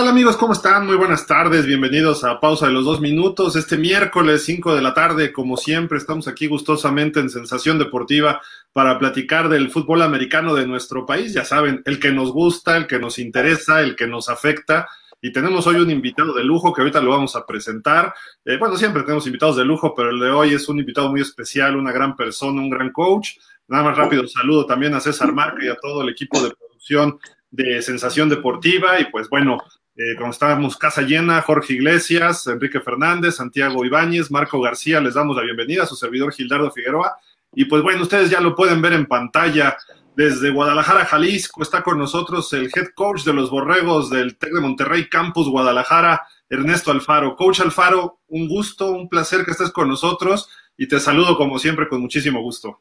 ¿Qué tal amigos? ¿Cómo están? Muy buenas tardes, bienvenidos a Pausa de los Dos Minutos. Este miércoles 5 de la tarde, como siempre, estamos aquí gustosamente en Sensación Deportiva para platicar del fútbol americano de nuestro país. Ya saben, el que nos gusta, el que nos interesa, el que nos afecta. Y tenemos hoy un invitado de lujo que ahorita lo vamos a presentar. Eh, bueno, siempre tenemos invitados de lujo, pero el de hoy es un invitado muy especial, una gran persona, un gran coach. Nada más rápido, saludo también a César Marco y a todo el equipo de producción de Sensación Deportiva y pues bueno, eh, como estábamos casa llena, Jorge Iglesias, Enrique Fernández, Santiago Ibáñez, Marco García, les damos la bienvenida a su servidor Gildardo Figueroa. Y pues bueno, ustedes ya lo pueden ver en pantalla. Desde Guadalajara, Jalisco, está con nosotros el head coach de los Borregos del TEC de Monterrey, Campus Guadalajara, Ernesto Alfaro. Coach Alfaro, un gusto, un placer que estés con nosotros y te saludo como siempre con muchísimo gusto.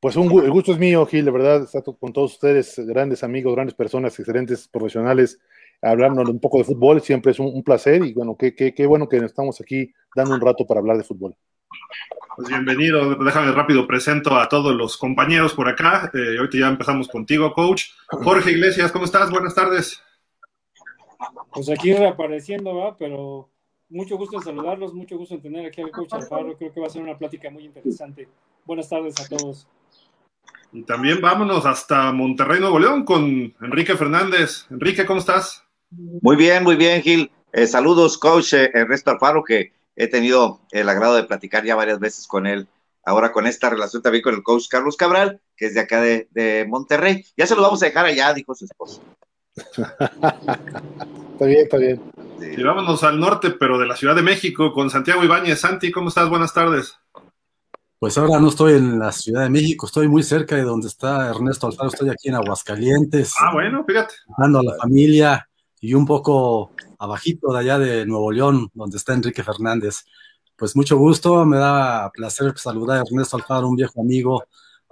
Pues un, el gusto es mío, Gil, de verdad, estar con todos ustedes, grandes amigos, grandes personas, excelentes profesionales, hablando un poco de fútbol, siempre es un, placer y bueno, qué, qué, qué, bueno que estamos aquí dando un rato para hablar de fútbol. Pues bienvenido, déjame rápido, presento a todos los compañeros por acá, eh, ahorita ya empezamos contigo, coach. Jorge Iglesias, ¿cómo estás? Buenas tardes. Pues aquí reapareciendo, ¿va? Pero mucho gusto en saludarlos, mucho gusto en tener aquí al coach Alfaro, creo que va a ser una plática muy interesante. Buenas tardes a todos. Y también vámonos hasta Monterrey, Nuevo León, con Enrique Fernández. Enrique, ¿cómo estás? Muy bien, muy bien, Gil. Eh, saludos, coach eh, Ernesto Alfaro, que he tenido el agrado de platicar ya varias veces con él. Ahora con esta relación también con el coach Carlos Cabral, que es de acá de, Monterrey. Ya se lo vamos a dejar allá, dijo su esposo. está bien, está bien. Y vámonos al norte, pero de la Ciudad de México, con Santiago Ibáñez. Santi, ¿cómo estás? Buenas tardes. Pues ahora no estoy en la Ciudad de México, estoy muy cerca de donde está Ernesto Alfaro, estoy aquí en Aguascalientes. Ah, bueno, fíjate. Dando a la familia y un poco abajito de allá de Nuevo León, donde está Enrique Fernández. Pues mucho gusto, me da placer saludar a Ernesto Alfaro, un viejo amigo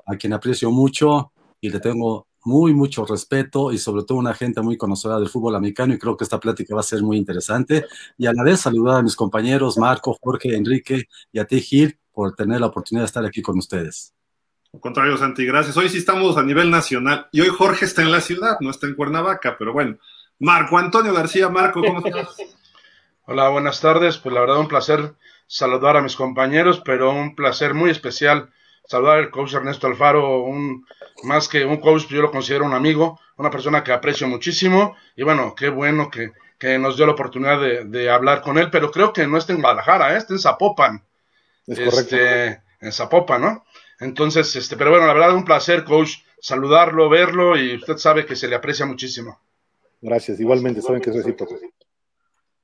a quien aprecio mucho y le tengo muy, mucho respeto y sobre todo una gente muy conocedora del fútbol americano y creo que esta plática va a ser muy interesante. Y a la vez saludar a mis compañeros Marco, Jorge, Enrique y a ti Gil por tener la oportunidad de estar aquí con ustedes. Al contrario, Santi, gracias. Hoy sí estamos a nivel nacional y hoy Jorge está en la ciudad, no está en Cuernavaca, pero bueno. Marco Antonio García, Marco, ¿cómo estás? Hola, buenas tardes. Pues la verdad un placer saludar a mis compañeros, pero un placer muy especial saludar al coach Ernesto Alfaro, un, más que un coach, yo lo considero un amigo, una persona que aprecio muchísimo y bueno, qué bueno que, nos dio la oportunidad de, hablar con él, pero creo que no está en Guadalajara, ¿eh? está en Zapopan. Es este, en Zapopan, ¿no? Entonces, este, pero bueno, la verdad es un placer, coach, saludarlo, verlo y usted sabe que se le aprecia muchísimo. Gracias, igualmente, saben que es recíproco.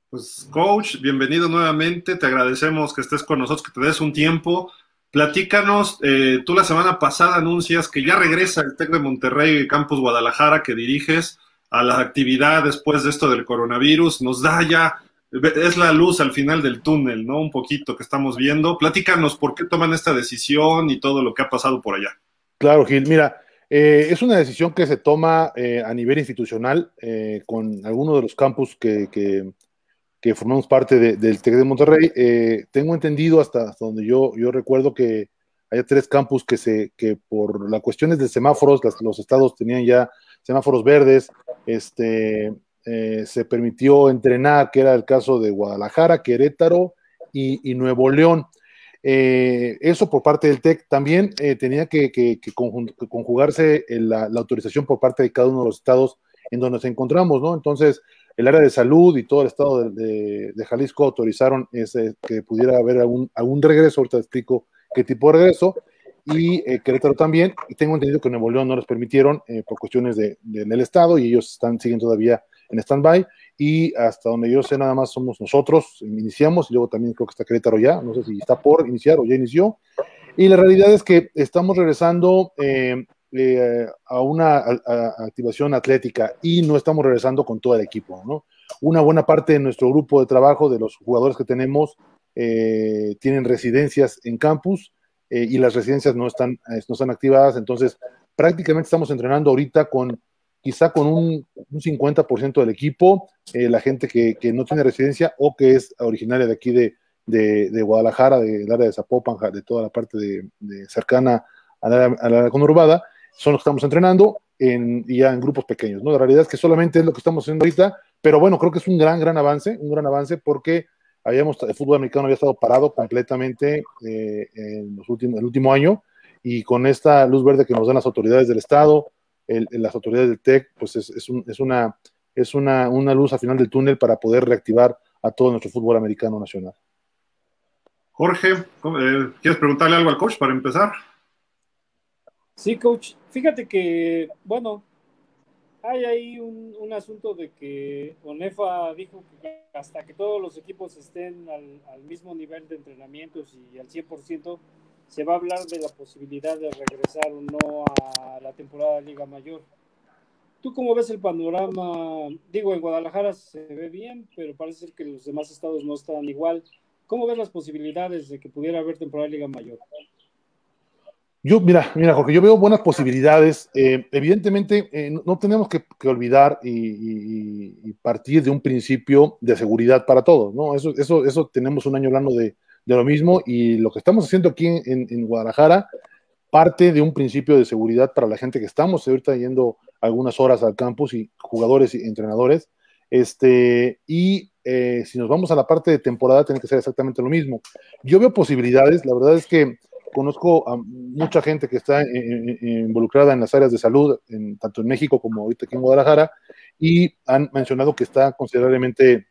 Pues, coach, bienvenido nuevamente, te agradecemos que estés con nosotros, que te des un tiempo. Platícanos, eh, tú la semana pasada anuncias que ya regresa el TEC de Monterrey, Campus Guadalajara, que diriges a la actividad después de esto del coronavirus. Nos da ya es la luz al final del túnel, ¿no? Un poquito que estamos viendo. Platícanos por qué toman esta decisión y todo lo que ha pasado por allá. Claro, Gil. Mira, eh, es una decisión que se toma eh, a nivel institucional eh, con algunos de los campus que, formamos parte del TEC de Monterrey. tengo entendido hasta, donde yo, yo recuerdo que hay tres campus que, se, que por las cuestiones de semáforos, los estados tenían ya semáforos verdes, este, eh, se permitió entrenar, que era el caso de Guadalajara, Querétaro y, Nuevo León. Eh, eso por parte del TEC también eh, tenía que, conjugarse la, autorización por parte de cada uno de los estados en donde nos encontramos, ¿no? Entonces, el área de salud y todo el estado de, Jalisco autorizaron ese, que pudiera haber algún, regreso, ahorita explico qué tipo de regreso, y Querétaro también, y tengo entendido que Nuevo León no les permitieron por cuestiones del estado y ellos están siguen todavía en stand-by y hasta donde yo sé nada más somos nosotros, iniciamos y luego también creo que está Querétaro ya, no sé si está por iniciar o ya inició. Y la realidad es que estamos regresando eh, eh, a una activación atlética y no estamos regresando con todo el equipo, ¿no? Una buena parte de nuestro grupo de trabajo, de los jugadores que tenemos, eh, tienen residencias en campus y las residencias no están, no están activadas, entonces prácticamente estamos entrenando ahorita con quizá con un, un 50% del equipo, eh, la gente que, no tiene residencia o que es originaria de aquí de, de, Guadalajara, del área de Zapopan, de toda la parte de, cercana a la, a conurbada, son los que estamos entrenando en, ya en grupos pequeños. ¿no? La realidad es que solamente es lo que estamos haciendo ahorita, pero bueno, creo que es un gran, gran avance, un gran avance porque habíamos, el fútbol americano había estado parado completamente eh, en los últimos, el último año y con esta luz verde que nos dan las autoridades del Estado, las autoridades del TEC, pues es, es, es una, es una, una luz al final del túnel para poder reactivar a todo nuestro fútbol americano nacional. Jorge, eh, ¿quieres preguntarle algo al coach para empezar? Sí, coach. Fíjate que, bueno, hay ahí un, un, asunto de que ONEFA dijo que hasta que todos los equipos estén al, al, mismo nivel de entrenamientos y al 100%, se va a hablar de la posibilidad de regresar o no a la temporada de Liga Mayor. ¿Tú cómo ves el panorama? Digo, en Guadalajara se ve bien, pero parece que los demás estados no están igual. ¿Cómo ves las posibilidades de que pudiera haber temporada de Liga Mayor? Yo, mira, mira, Jorge, yo veo buenas posibilidades. Eh, evidentemente, eh, no, tenemos que, olvidar y, partir de un principio de seguridad para todos, ¿no? Eso, eso, eso tenemos un año hablando de, de lo mismo y lo que estamos haciendo aquí en, en, Guadalajara parte de un principio de seguridad para la gente que estamos ahorita yendo algunas horas al campus y jugadores y entrenadores. Este, y eh, si nos vamos a la parte de temporada, tiene que ser exactamente lo mismo. Yo veo posibilidades, la verdad es que conozco a mucha gente que está involucrada en las áreas de salud, tanto en México como ahorita aquí en Guadalajara, y han mencionado que está considerablemente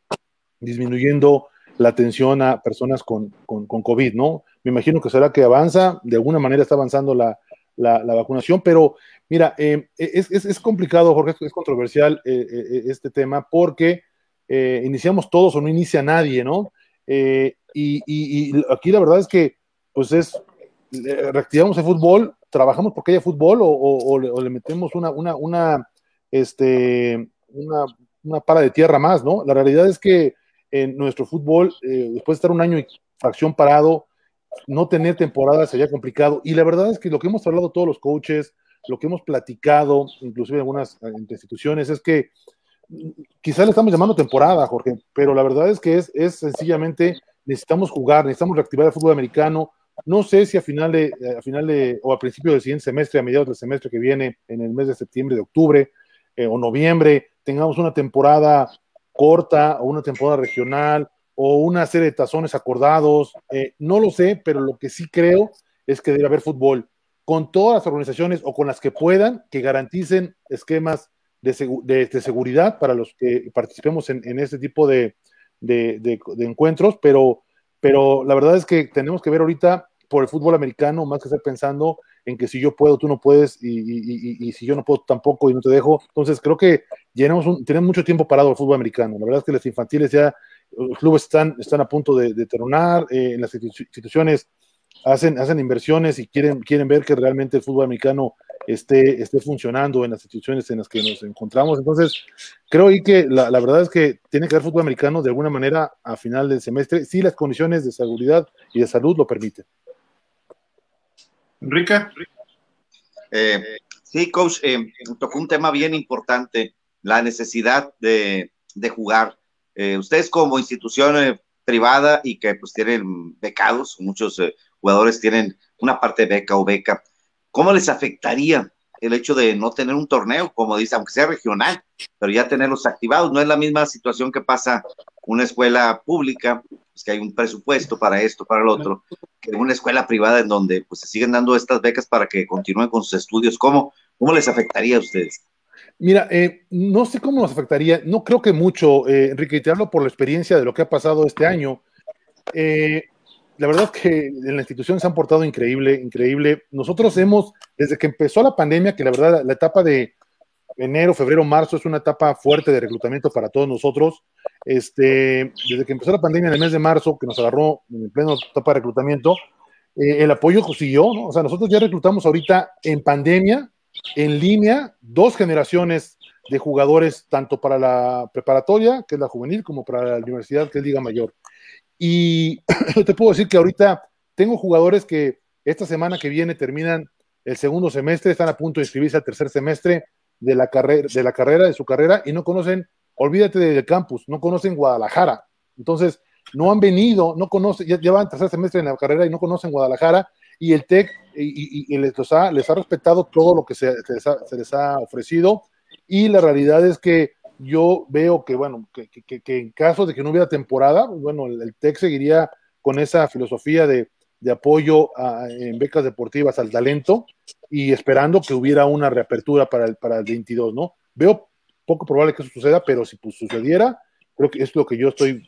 disminuyendo la atención a personas con, con, con, COVID, ¿no? Me imagino que será que avanza, de alguna manera está avanzando la, la, la vacunación, pero mira, eh, es, es, es, complicado, Jorge, es controversial eh, eh, este tema porque eh, iniciamos todos o no inicia nadie, ¿no? Y, y, y, aquí la verdad es que, pues es, reactivamos el fútbol, trabajamos porque haya fútbol o, o, o, le, o le, metemos una, una, una, este, una, una para de tierra más, ¿no? La realidad es que en nuestro fútbol, eh, después de estar un año y fracción parado, no tener temporada sería complicado. Y la verdad es que lo que hemos hablado todos los coaches, lo que hemos platicado, inclusive en algunas instituciones, es que quizás le estamos llamando temporada, Jorge, pero la verdad es que es, es sencillamente necesitamos jugar, necesitamos reactivar el fútbol americano. No sé si a final de, a final o a principio del siguiente semestre, a mediados del semestre que viene, en el mes de septiembre, de octubre eh, o noviembre, tengamos una temporada corta o una temporada regional o una serie de tazones acordados. Eh, no lo sé, pero lo que sí creo es que debe haber fútbol con todas las organizaciones o con las que puedan que garanticen esquemas de, de, seguridad para los que participemos en, en este tipo de, de, de, encuentros, pero, pero la verdad es que tenemos que ver ahorita por el fútbol americano, más que estar pensando en que si yo puedo, tú no puedes, y, si yo no puedo tampoco y no te dejo. Entonces creo que tenemos mucho tiempo parado el fútbol americano. La verdad es que las infantiles ya, los clubes están, están a punto de, de terminar, eh, en las instituciones hacen, hacen inversiones y quieren, quieren ver que realmente el fútbol americano esté, esté funcionando en las instituciones en las que nos encontramos. Entonces, creo que la, la, verdad es que tiene que haber fútbol americano de alguna manera a final del semestre, si las condiciones de seguridad y de salud lo permiten. Enrique. Eh, sí, coach, eh, tocó un tema bien importante, la necesidad de, de jugar. Eh, ustedes como institución eh, privada y que pues tienen becados, muchos eh, jugadores tienen una parte beca o beca, ¿cómo les afectaría el hecho de no tener un torneo, como dice, aunque sea regional, pero ya tenerlos activados? No es la misma situación que pasa una escuela pública, pues que hay un presupuesto para esto, para el otro, que una escuela privada en donde pues se siguen dando estas becas para que continúen con sus estudios. ¿Cómo, cómo les afectaría a ustedes? Mira, eh, no sé cómo nos afectaría, no creo que mucho, eh, Enrique, y te hablo por la experiencia de lo que ha pasado este año. Eh, la verdad es que en la institución se han portado increíble, increíble. Nosotros hemos, desde que empezó la pandemia, que la verdad la etapa de enero, febrero, marzo es una etapa fuerte de reclutamiento para todos nosotros. Este, desde que empezó la pandemia en el mes de marzo, que nos agarró en pleno etapa de reclutamiento, eh, el apoyo siguió, ¿no? O sea, nosotros ya reclutamos ahorita en pandemia, en línea, dos generaciones de jugadores, tanto para la preparatoria, que es la juvenil, como para la universidad, que es Liga Mayor. Y te puedo decir que ahorita tengo jugadores que esta semana que viene terminan el segundo semestre, están a punto de inscribirse al tercer semestre de la, carrera, de la carrera, de su carrera, y no conocen, olvídate del campus, no conocen Guadalajara. Entonces, no han venido, no conocen, ya, ya van tercer semestre en la carrera y no conocen Guadalajara, y el TEC y, les, ha, les, ha, respetado todo lo que se, les ha, ofrecido, y la realidad es que yo veo que, bueno, que, en caso de que no hubiera temporada, bueno, el, TEC seguiría con esa filosofía de, apoyo en becas deportivas al talento y esperando que hubiera una reapertura para el, para el 22, ¿no? Veo poco probable que eso suceda, pero si pues, sucediera, creo que es lo que yo estoy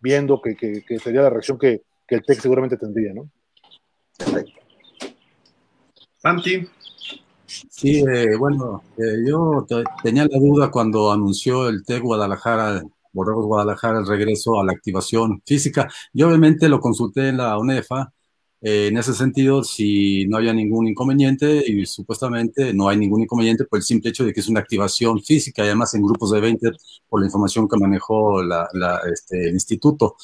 viendo que, sería la reacción que, el TEC seguramente tendría, ¿no? Santi. Sí, eh, bueno, eh, yo tenía la duda cuando anunció el TEC Guadalajara, Borregos Guadalajara, el regreso a la activación física. Yo obviamente lo consulté en la UNEFA, eh, en ese sentido, si no había ningún inconveniente, y supuestamente no hay ningún inconveniente por el simple hecho de que es una activación física, y además en grupos de 20, por la información que manejó este, el instituto.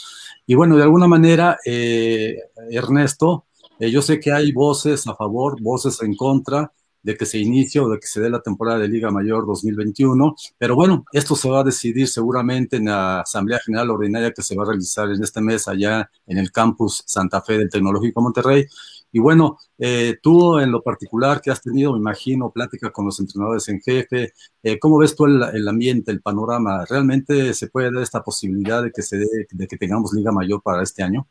Y bueno, de alguna manera, Ernesto, yo sé que hay voces a favor, voces en contra, de que se inicie o de que se dé la temporada de Liga Mayor 2021. Pero bueno, esto se va a decidir seguramente en la Asamblea General Ordinaria que se va a realizar en este mes allá en el campus Santa Fe del Tecnológico Monterrey. Y bueno, eh, tú en lo particular que has tenido, me imagino, plática con los entrenadores en jefe, eh, ¿cómo ves tú el, ambiente, el panorama? ¿Realmente se puede dar esta posibilidad de que, se dé, de que tengamos Liga Mayor para este año?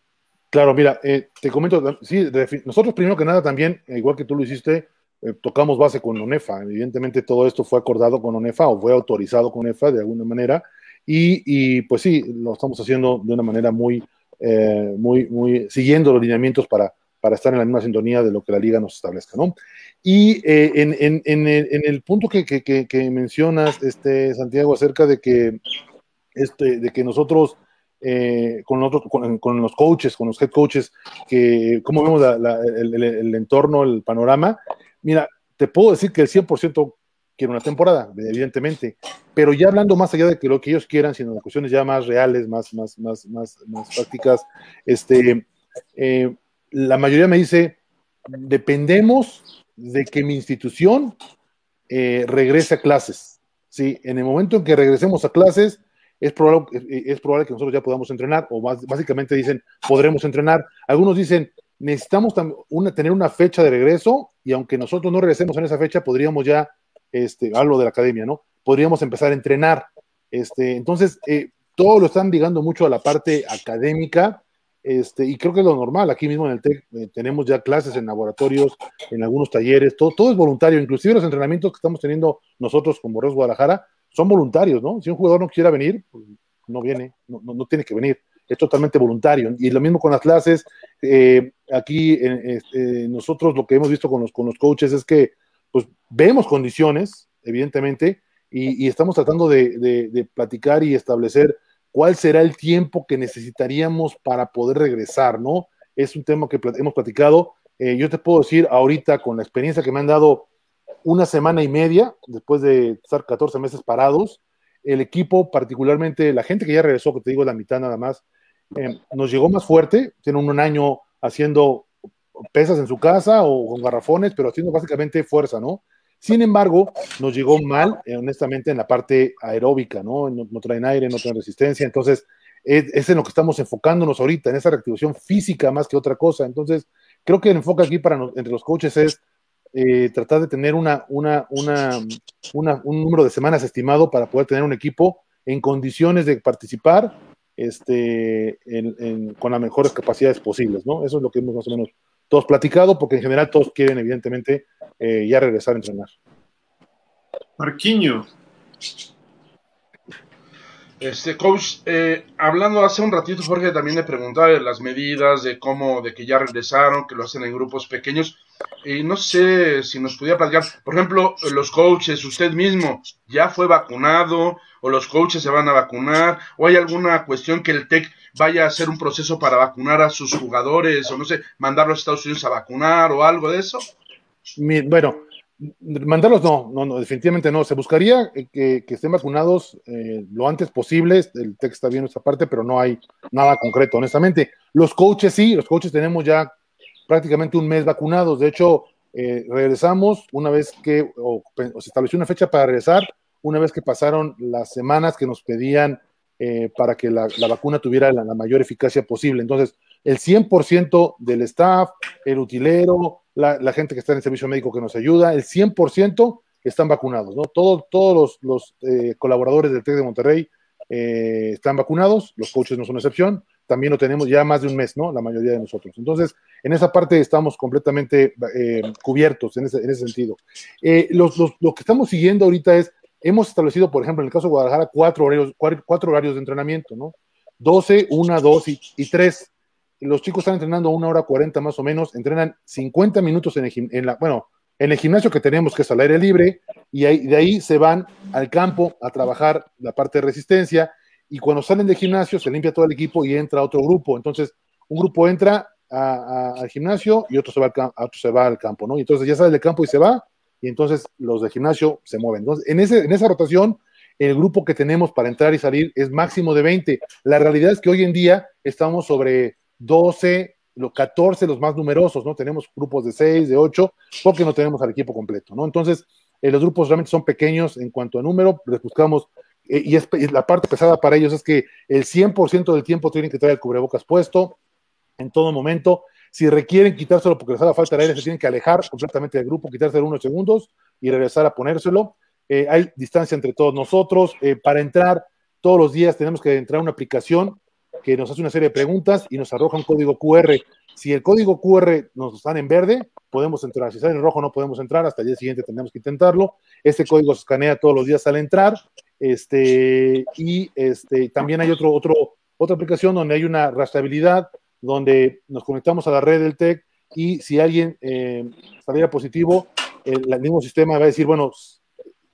Claro, mira, eh, te comento, sí, nosotros primero que nada también, igual que tú lo hiciste, eh, tocamos base con ONEFA. Evidentemente todo esto fue acordado con ONEFA o fue autorizado con ONEFA de alguna manera. Y, pues sí, lo estamos haciendo de una manera muy, eh, muy, muy, siguiendo los lineamientos para, para estar en la misma sintonía de lo que la liga nos establezca, ¿no? Y eh, en, en, en, el, en, el, punto que, que, que, mencionas, este, Santiago, acerca de que, este, de que nosotros con, otros, con, con, los coaches, con los head coaches, que cómo vemos el, el, entorno, el panorama, Mira, te puedo decir que el 100% quiere una temporada, evidentemente, pero ya hablando más allá de que lo que ellos quieran, sino de cuestiones ya más reales, más, más, más, más, más prácticas, este, eh, la mayoría me dice, dependemos de que mi institución eh, regrese a clases. ¿sí? En el momento en que regresemos a clases, es probable, es probable que nosotros ya podamos entrenar, o básicamente dicen, podremos entrenar. Algunos dicen, necesitamos una, tener una fecha de regreso y aunque nosotros no regresemos en esa fecha, podríamos ya, este, hablo de la academia, ¿no? Podríamos empezar a entrenar. Este, entonces, eh, todo lo están ligando mucho a la parte académica, este, y creo que es lo normal. Aquí mismo en el TEC eh, tenemos ya clases en laboratorios, en algunos talleres, todo, todo es voluntario, inclusive los entrenamientos que estamos teniendo nosotros como Borreos Guadalajara son voluntarios, ¿no? Si un jugador no quiera venir, pues no viene, no, no, no tiene que venir es totalmente voluntario. Y lo mismo con las clases. Eh, aquí este, nosotros lo que hemos visto con los, con los coaches es que pues, vemos condiciones, evidentemente, y, estamos tratando de, platicar y establecer cuál será el tiempo que necesitaríamos para poder regresar, ¿no? Es un tema que hemos platicado. Eh, yo te puedo decir ahorita, con la experiencia que me han dado una semana y media, después de estar 14 meses parados, el equipo, particularmente la gente que ya regresó, que te digo la mitad nada más, eh, nos llegó más fuerte, tiene un año haciendo pesas en su casa o con garrafones, pero haciendo básicamente fuerza, ¿no? Sin embargo, nos llegó mal, eh, honestamente, en la parte aeróbica, ¿no? ¿no? traen aire, no traen resistencia, entonces es, en lo que estamos enfocándonos ahorita, en esa reactivación física más que otra cosa. Entonces, creo que el enfoque aquí para entre los coaches es eh, tratar de tener una, una, una, un número de semanas estimado para poder tener un equipo en condiciones de participar este, con las mejores capacidades posibles, ¿no? Eso es lo que hemos más o menos todos platicado, porque en general todos quieren, evidentemente, eh, ya regresar a entrenar. Marquiño. Este coach, eh, hablando hace un ratito, Jorge también le preguntaba de las medidas, de cómo, de que ya regresaron, que lo hacen en grupos pequeños. Y no sé si nos pudiera platicar, por ejemplo, los coaches, usted mismo, ¿ya fue vacunado? ¿O los coaches se van a vacunar? ¿O hay alguna cuestión que el TEC vaya a hacer un proceso para vacunar a sus jugadores? O no sé, mandarlos a Estados Unidos a vacunar o algo de eso? Bueno, Mandarlos no, no, no, definitivamente no. Se buscaría que, estén vacunados eh, lo antes posible. El texto está bien esta parte, pero no hay nada concreto, honestamente. Los coaches sí, los coaches tenemos ya prácticamente un mes vacunados. De hecho, eh, regresamos una vez que, se estableció una fecha para regresar, una vez que pasaron las semanas que nos pedían eh, para que la, vacuna tuviera la, la, mayor eficacia posible. Entonces, el 100% del staff, el utilero, la, gente que está en el servicio médico que nos ayuda, el 100% están vacunados, ¿no? Todos, todos los, eh, colaboradores del TEC de Monterrey eh, están vacunados, los coaches no son excepción, también lo tenemos ya más de un mes, ¿no? La mayoría de nosotros. Entonces, en esa parte estamos completamente eh, cubiertos en ese, en ese sentido. lo que estamos siguiendo ahorita es, hemos establecido, por ejemplo, en el caso de Guadalajara, cuatro horarios, cuatro, horarios de entrenamiento, ¿no? 12, 1, 2 y, y 3. Los chicos están entrenando una hora 40 más o menos, entrenan 50 minutos en, el, en la, bueno, en el gimnasio que tenemos, que es al aire libre, y de ahí se van al campo a trabajar la parte de resistencia, y cuando salen del gimnasio se limpia todo el equipo y entra otro grupo. Entonces, un grupo entra al gimnasio y otro se, va al, campo, ¿no? Y entonces ya sale del campo y se va, y entonces los del gimnasio se mueven. Entonces, en, ese, en esa rotación, el grupo que tenemos para entrar y salir es máximo de 20. La realidad es que hoy en día estamos sobre 12, los 14 los más numerosos, ¿no? Tenemos grupos de 6, de 8, porque no tenemos al equipo completo, ¿no? Entonces, eh, los grupos realmente son pequeños en cuanto a número, les buscamos, eh, y es, la parte pesada para ellos es que el 100% del tiempo tienen que traer el cubrebocas puesto en todo momento. Si requieren quitárselo porque les haga falta de aire, se tienen que alejar completamente del grupo, quitárselo unos segundos y regresar a ponérselo. Eh, hay distancia entre todos nosotros. para entrar todos los días tenemos que entrar a una aplicación que nos hace una serie de preguntas y nos arroja un código QR. Si el código QR nos está en verde, podemos entrar. Si sale en rojo, no podemos entrar. Hasta el día siguiente tenemos que intentarlo. Este código se escanea todos los días al entrar. Este, y este, también hay otro, otro, otra aplicación donde hay una rastreabilidad, donde nos conectamos a la red del TEC y si alguien eh, saliera positivo, el mismo sistema va a decir, bueno,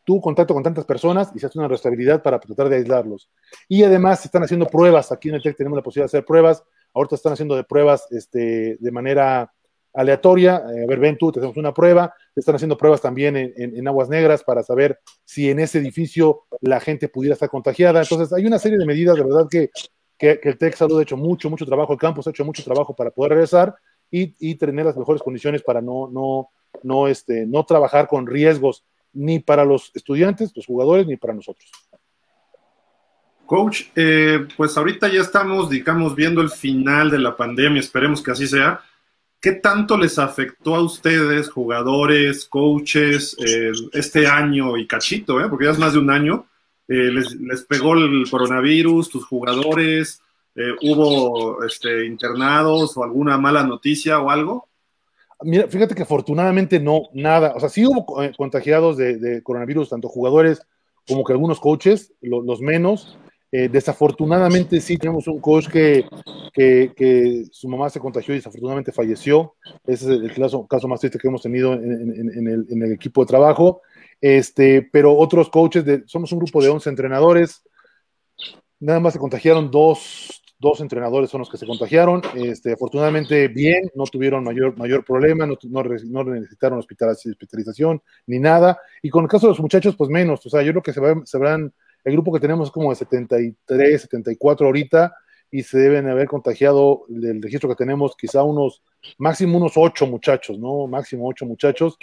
tu contacto con tantas personas y se hace una restabilidad para tratar de aislarlos. Y además se están haciendo pruebas, aquí en el TEC tenemos la posibilidad de hacer pruebas, ahorita están haciendo de pruebas este, de manera aleatoria, eh, a ver, ven tú, tenemos una prueba, están haciendo pruebas también en, Aguas Negras para saber si en ese edificio la gente pudiera estar contagiada. Entonces, hay una serie de medidas, de verdad que, que, el TEC Salud ha hecho mucho, mucho trabajo, el campus ha hecho mucho trabajo para poder regresar y, y tener las mejores condiciones para no, no, no, este, no trabajar con riesgos ni para los estudiantes, los jugadores, ni para nosotros. Coach, eh, pues ahorita ya estamos, digamos, viendo el final de la pandemia, esperemos que así sea. ¿Qué tanto les afectó a ustedes, jugadores, coaches, eh, este año y cachito, eh? porque ya es más de un año? les, les, pegó el coronavirus, tus jugadores, hubo este, internados o alguna mala noticia o algo? Mira, fíjate que afortunadamente no, nada. O sea, sí hubo eh, contagiados de, coronavirus, tanto jugadores como que algunos coaches, los menos. Eh, desafortunadamente sí tenemos un coach que, que, su mamá se contagió y desafortunadamente falleció. Ese es el caso, caso más triste que hemos tenido en, el, equipo de trabajo. Este, pero otros coaches, de, somos un grupo de 11 entrenadores, nada más se contagiaron dos, dos entrenadores son los que se contagiaron. Este, afortunadamente, bien, no tuvieron mayor, mayor problema, no, no, necesitaron hospitalización ni nada. Y con el caso de los muchachos, pues menos. O sea, yo creo que se, se verán, el grupo que tenemos es como de 73, 74 ahorita, y se deben haber contagiado del registro que tenemos, quizá unos, máximo unos ocho muchachos, ¿no? Máximo ocho muchachos.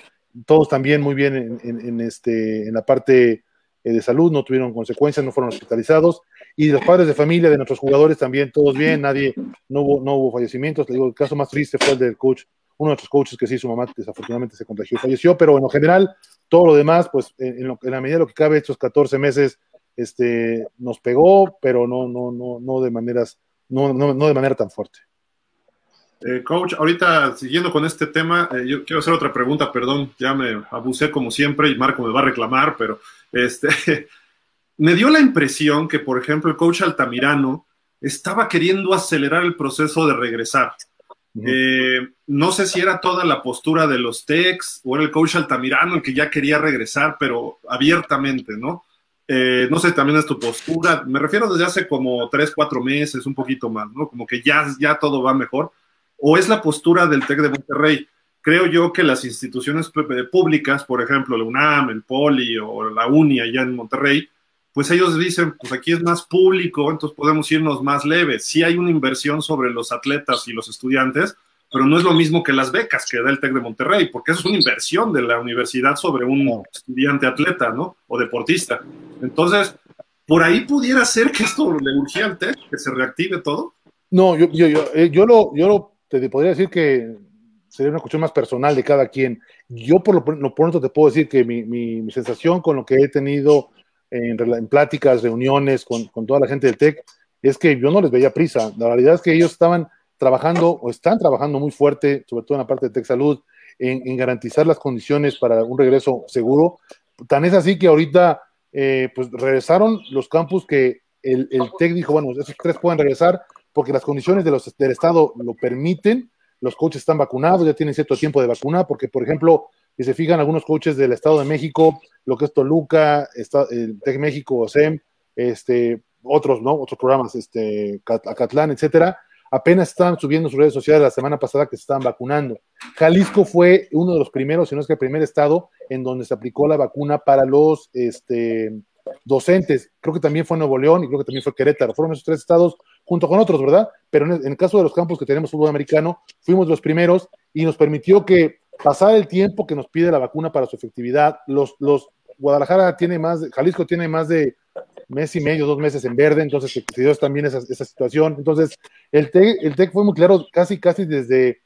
Todos también muy bien en, este, en la parte eh, de salud, no tuvieron consecuencias, no fueron hospitalizados. Y los padres de familia de nuestros jugadores también, todos bien, nadie, no hubo, no hubo fallecimientos. Le digo, el caso más triste fue el del coach, uno de nuestros coaches que sí, su mamá desafortunadamente se contagió y falleció, pero en lo general, todo lo demás, pues en, la medida de lo que cabe, estos 14 meses, este, nos pegó, pero no, no, no, no de maneras, no, no, no de manera tan fuerte. Eh, coach, ahorita siguiendo con este tema, eh, yo quiero hacer otra pregunta, perdón, ya me abusé como siempre y Marco me va a reclamar, pero este, me dio la impresión que, por ejemplo, el coach Altamirano estaba queriendo acelerar el proceso de regresar. Eh, no sé si era toda la postura de los Tex o era el coach Altamirano el que ya quería regresar, pero abiertamente, ¿no? No sé, también es tu postura. Me refiero desde hace como tres, cuatro meses, un poquito más, ¿no? Como que ya, ya todo va mejor o es la postura del TEC de Monterrey. Creo yo que las instituciones públicas, por ejemplo, la UNAM, el POLI o la UNI allá en Monterrey, pues ellos dicen, pues aquí es más público, entonces podemos irnos más leves. Sí hay una inversión sobre los atletas y los estudiantes, pero no es lo mismo que las becas que da el TEC de Monterrey, porque eso es una inversión de la universidad sobre un estudiante atleta, ¿no? O deportista. Entonces, por ahí pudiera ser que esto le urgía al TEC, que se reactive todo. No, yo, yo, yo, eh, yo, lo, yo lo te podría decir que sería una cuestión más personal de cada quien. Yo por lo, pronto te puedo decir que mi, sensación con lo que he tenido en, pláticas, reuniones con, toda la gente del TEC, es que yo no les veía prisa. La realidad es que ellos estaban trabajando o están trabajando muy fuerte, sobre todo en la parte de TEC Salud, en, garantizar las condiciones para un regreso seguro. Tan es así que ahorita eh, pues regresaron los campus que el, el TEC dijo, bueno, esos tres pueden regresar porque las condiciones del Estado lo permiten los coaches están vacunados, ya tienen cierto tiempo de vacuna, porque, por ejemplo, si se fijan algunos coaches del Estado de México, lo que es Toluca, está, el México, SEM, este, otros, ¿no? Otros programas, este, Acatlán, etcétera, apenas están subiendo sus redes sociales la semana pasada que se estaban vacunando. Jalisco fue uno de los primeros, si no es que el primer estado, en donde se aplicó la vacuna para los este, docentes. Creo que también fue Nuevo León y creo que también fue Querétaro. Fueron esos tres estados junto con otros, ¿verdad? Pero en el, caso de los campos que tenemos fútbol americano, fuimos los primeros y nos permitió que pasar el tiempo que nos pide la vacuna para su efectividad. Los, los Guadalajara tiene más, Jalisco tiene más de mes y medio, dos meses en verde, entonces se dio también esa, esa, situación. Entonces, el TEC, el TEC fue muy claro casi, casi desde,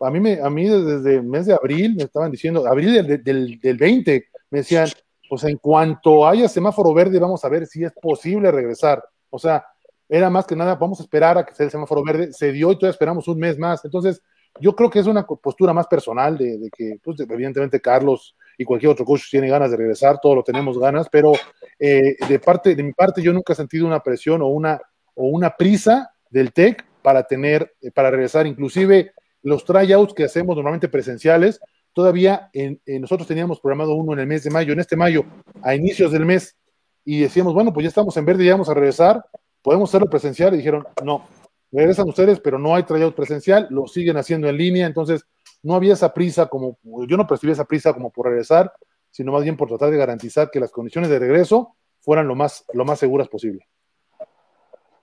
a mí, me, a mí desde el mes de abril me estaban diciendo, abril del, del, del 20, me decían, pues en cuanto haya semáforo verde, vamos a ver si es posible regresar. O sea, era más que nada, vamos a esperar a que sea el semáforo verde, se dio y todavía esperamos un mes más. Entonces, yo creo que es una postura más personal de, que, pues, evidentemente, Carlos y cualquier otro coach tiene ganas de regresar, todos lo tenemos ganas, pero eh, de parte, de mi parte, yo nunca he sentido una presión o una, o una prisa del TEC para tener, eh, para regresar, inclusive los tryouts que hacemos normalmente presenciales, todavía nosotros teníamos programado uno en el mes de mayo, en este mayo, a inicios del mes, y decíamos, bueno, pues ya estamos en verde, ya vamos a regresar, podemos hacerlo presencial y dijeron, no, regresan ustedes, pero no hay tryout presencial, lo siguen haciendo en línea, entonces no había esa prisa como, yo no percibí esa prisa como por regresar, sino más bien por tratar de garantizar que las condiciones de regreso fueran lo más, lo más seguras posible.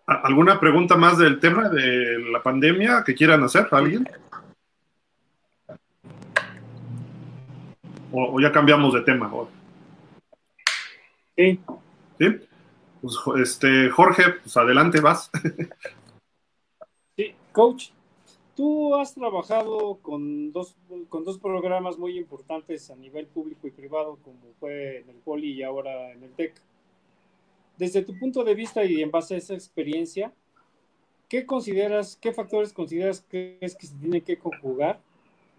¿Alguna pregunta más del tema de la pandemia que quieran hacer alguien? ¿O, ya cambiamos de tema? Sí. ¿Sí? Pues, este, Jorge, pues adelante, vas. Sí, coach, tú has trabajado con dos, con dos programas muy importantes a nivel público y privado, como fue en el Poli y ahora en el TEC. Desde tu punto de vista y en base a esa experiencia, ¿qué consideras, qué factores consideras que es que se tiene que conjugar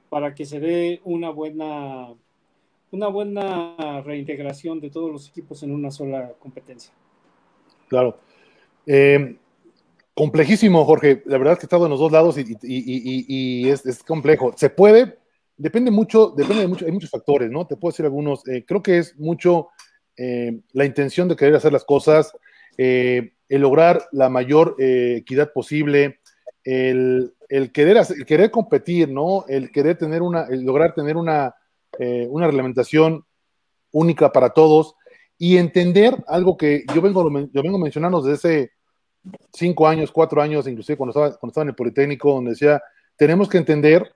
para que se dé una buena, una buena reintegración de todos los equipos en una sola competencia? Claro. Eh, complejísimo, Jorge. La verdad es que he estado en los dos lados y, es, complejo. Se puede, depende mucho, depende de mucho, hay muchos factores, ¿no? Te puedo decir algunos. Eh, creo que es mucho eh, la intención de querer hacer las cosas, el lograr la mayor equidad posible, el, querer el querer competir, ¿no? El querer tener una, el lograr tener una, una reglamentación única para todos y entender algo que yo vengo, yo vengo mencionando desde hace cinco años, cuatro años, inclusive cuando estaba, cuando estaba en el Politécnico, donde decía, tenemos que entender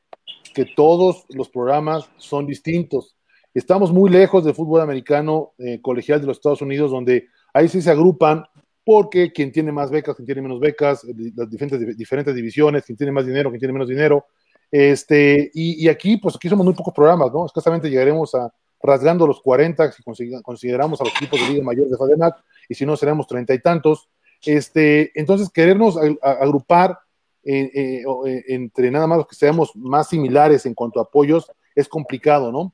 que todos los programas son distintos. Estamos muy lejos del fútbol americano eh, colegial de los Estados Unidos, donde ahí sí se agrupan porque quien tiene más becas, quien tiene menos becas, eh, las diferentes, diferentes divisiones, quien tiene más dinero, quien tiene menos dinero. Este, y, y aquí, pues aquí somos muy pocos programas, ¿no? Escasamente llegaremos a rasgando los 40, si consideramos a los equipos de liga mayor de FADEMAC, y si no, seremos treinta y tantos. Este, entonces, querernos agrupar eh, eh, eh, entre nada más los que seamos más similares en cuanto a apoyos es complicado, ¿no?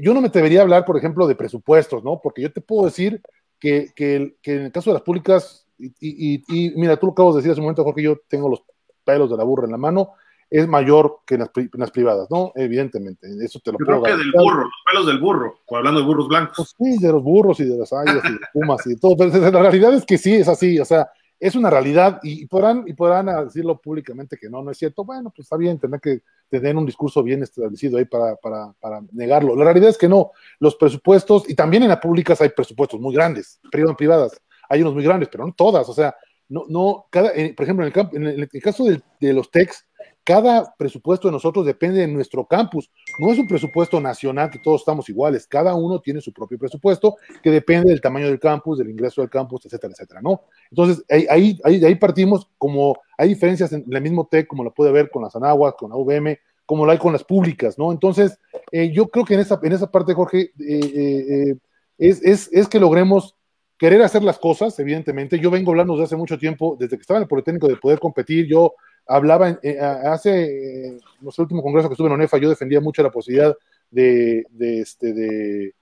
yo no me atrevería a hablar, por ejemplo, de presupuestos, ¿no? Porque yo te puedo decir que, en el caso de las públicas, y, y, mira, tú lo acabas de decir hace un momento, Jorge, yo tengo los pelos de la burra en la mano, es mayor que en las, privadas, ¿no? Evidentemente, eso te lo Yo creo que del burro, los pelos del burro, hablando de burros blancos. Pues sí, de los burros y de las águilas y de pumas y de todo, pero la realidad es que sí, es así, o sea, es una realidad y, podrán, y podrán decirlo públicamente que no, no es cierto, bueno, pues está bien, tendrán que tener un discurso bien establecido ahí para, para, para negarlo. La realidad es que no, los presupuestos, y también en las públicas hay presupuestos muy grandes, privadas, privadas, hay unos muy grandes, pero no todas, o sea, no, no, cada, por ejemplo, en el, en el, caso de, de los techs, cada presupuesto de nosotros depende de nuestro campus. No es un presupuesto nacional que todos estamos iguales. Cada uno tiene su propio presupuesto que depende del tamaño del campus, del ingreso del campus, etcétera, etcétera, ¿no? Entonces, ahí, ahí, ahí partimos como hay diferencias en el mismo TEC, como lo puede ver con las Anahuas, con la UVM, como lo hay con las públicas, ¿no? Entonces, eh, yo creo que en esa, en esa parte, Jorge, eh, es, es, es, que logremos querer hacer las cosas, evidentemente. Yo vengo hablando desde hace mucho tiempo, desde que estaba en el Politécnico, de poder competir. Yo hablaba, hace, en el último congreso que estuve en ONEFA, yo defendía mucho la posibilidad de, este, de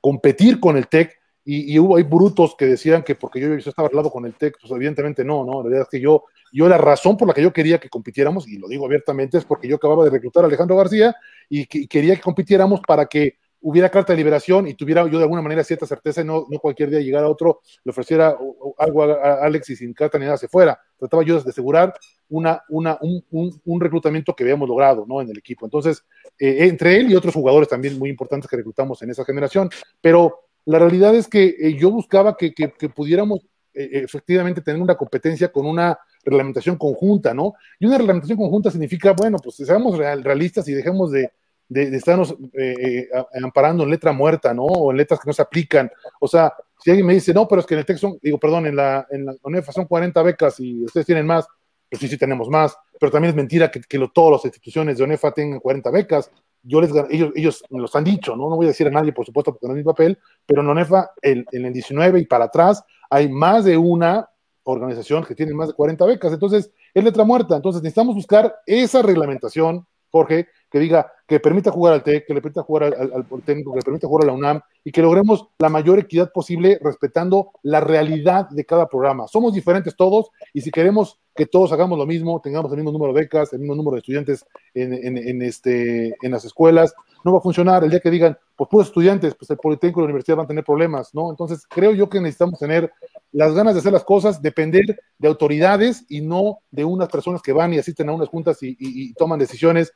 competir con el TEC y, hubo hay brutos que decían que porque yo, estaba al lado con el TEC, pues evidentemente no, no, la verdad es que yo, yo la razón por la que yo quería que compitiéramos, y lo digo abiertamente, es porque yo acababa de reclutar a Alejandro García y, quería que compitiéramos para que hubiera carta de liberación y tuviera yo de alguna manera cierta certeza y no, no cualquier día llegara otro, le ofreciera algo a, Alex y sin carta ni nada se fuera. Trataba yo de asegurar una, una, un, un, reclutamiento que habíamos logrado ¿no? en el equipo. Entonces, eh, entre él y otros jugadores también muy importantes que reclutamos en esa generación, pero la realidad es que eh, yo buscaba que, pudiéramos eh, efectivamente tener una competencia con una reglamentación conjunta, ¿no? Y una reglamentación conjunta significa, bueno, pues seamos realistas y dejemos de, estarnos eh, amparando en letra muerta, ¿no? O en letras que no se aplican. O sea, si alguien me dice, no, pero es que en el texto, digo, perdón, en la, en la UNEFA son 40 becas y ustedes tienen más, pues sí, sí tenemos más, pero también es mentira que, que todas las instituciones de UNEFA tengan 40 becas yo les, ellos, ellos me los han dicho, ¿no? No voy a decir a nadie, por supuesto, porque no es mi papel, pero en ONEFA, en, en el 19 y para atrás, hay más de una organización que tiene más de 40 becas. Entonces, es letra muerta. Entonces, necesitamos buscar esa reglamentación, Jorge, que diga que permita jugar al TEC, que le permita jugar al, al, que le permita jugar a la UNAM y que logremos la mayor equidad posible respetando la realidad de cada programa. Somos diferentes todos y si queremos que todos hagamos lo mismo, tengamos el mismo número de becas, el mismo número de estudiantes en, en, este, en las escuelas, no va a funcionar. El día que digan, pues puros estudiantes, pues el Politécnico y la universidad van a tener problemas, ¿no? Entonces creo yo que necesitamos tener las ganas de hacer las cosas, depender de autoridades y no de unas personas que van y asisten a unas juntas y, y toman decisiones.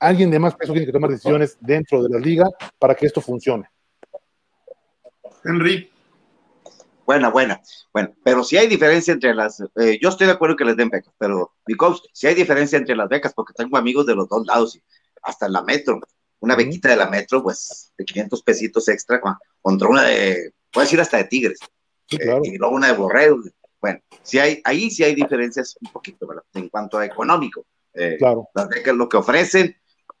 Alguien de más peso tiene que tomar decisiones dentro de la liga para que esto funcione. Henry. Buena, buena. Bueno, pero si hay diferencia entre las. Eh, yo estoy de acuerdo que les den becas, pero, because, si hay diferencia entre las becas, porque tengo amigos de los dos lados, y hasta en la metro, una bequita de la metro, pues de 500 pesitos extra contra una de, puedo decir hasta de Tigres, eh, y luego una de Borrego. Bueno, si hay, ahí sí hay diferencias un poquito, ¿verdad? En cuanto a económico. Eh, claro. Las becas, lo que ofrecen,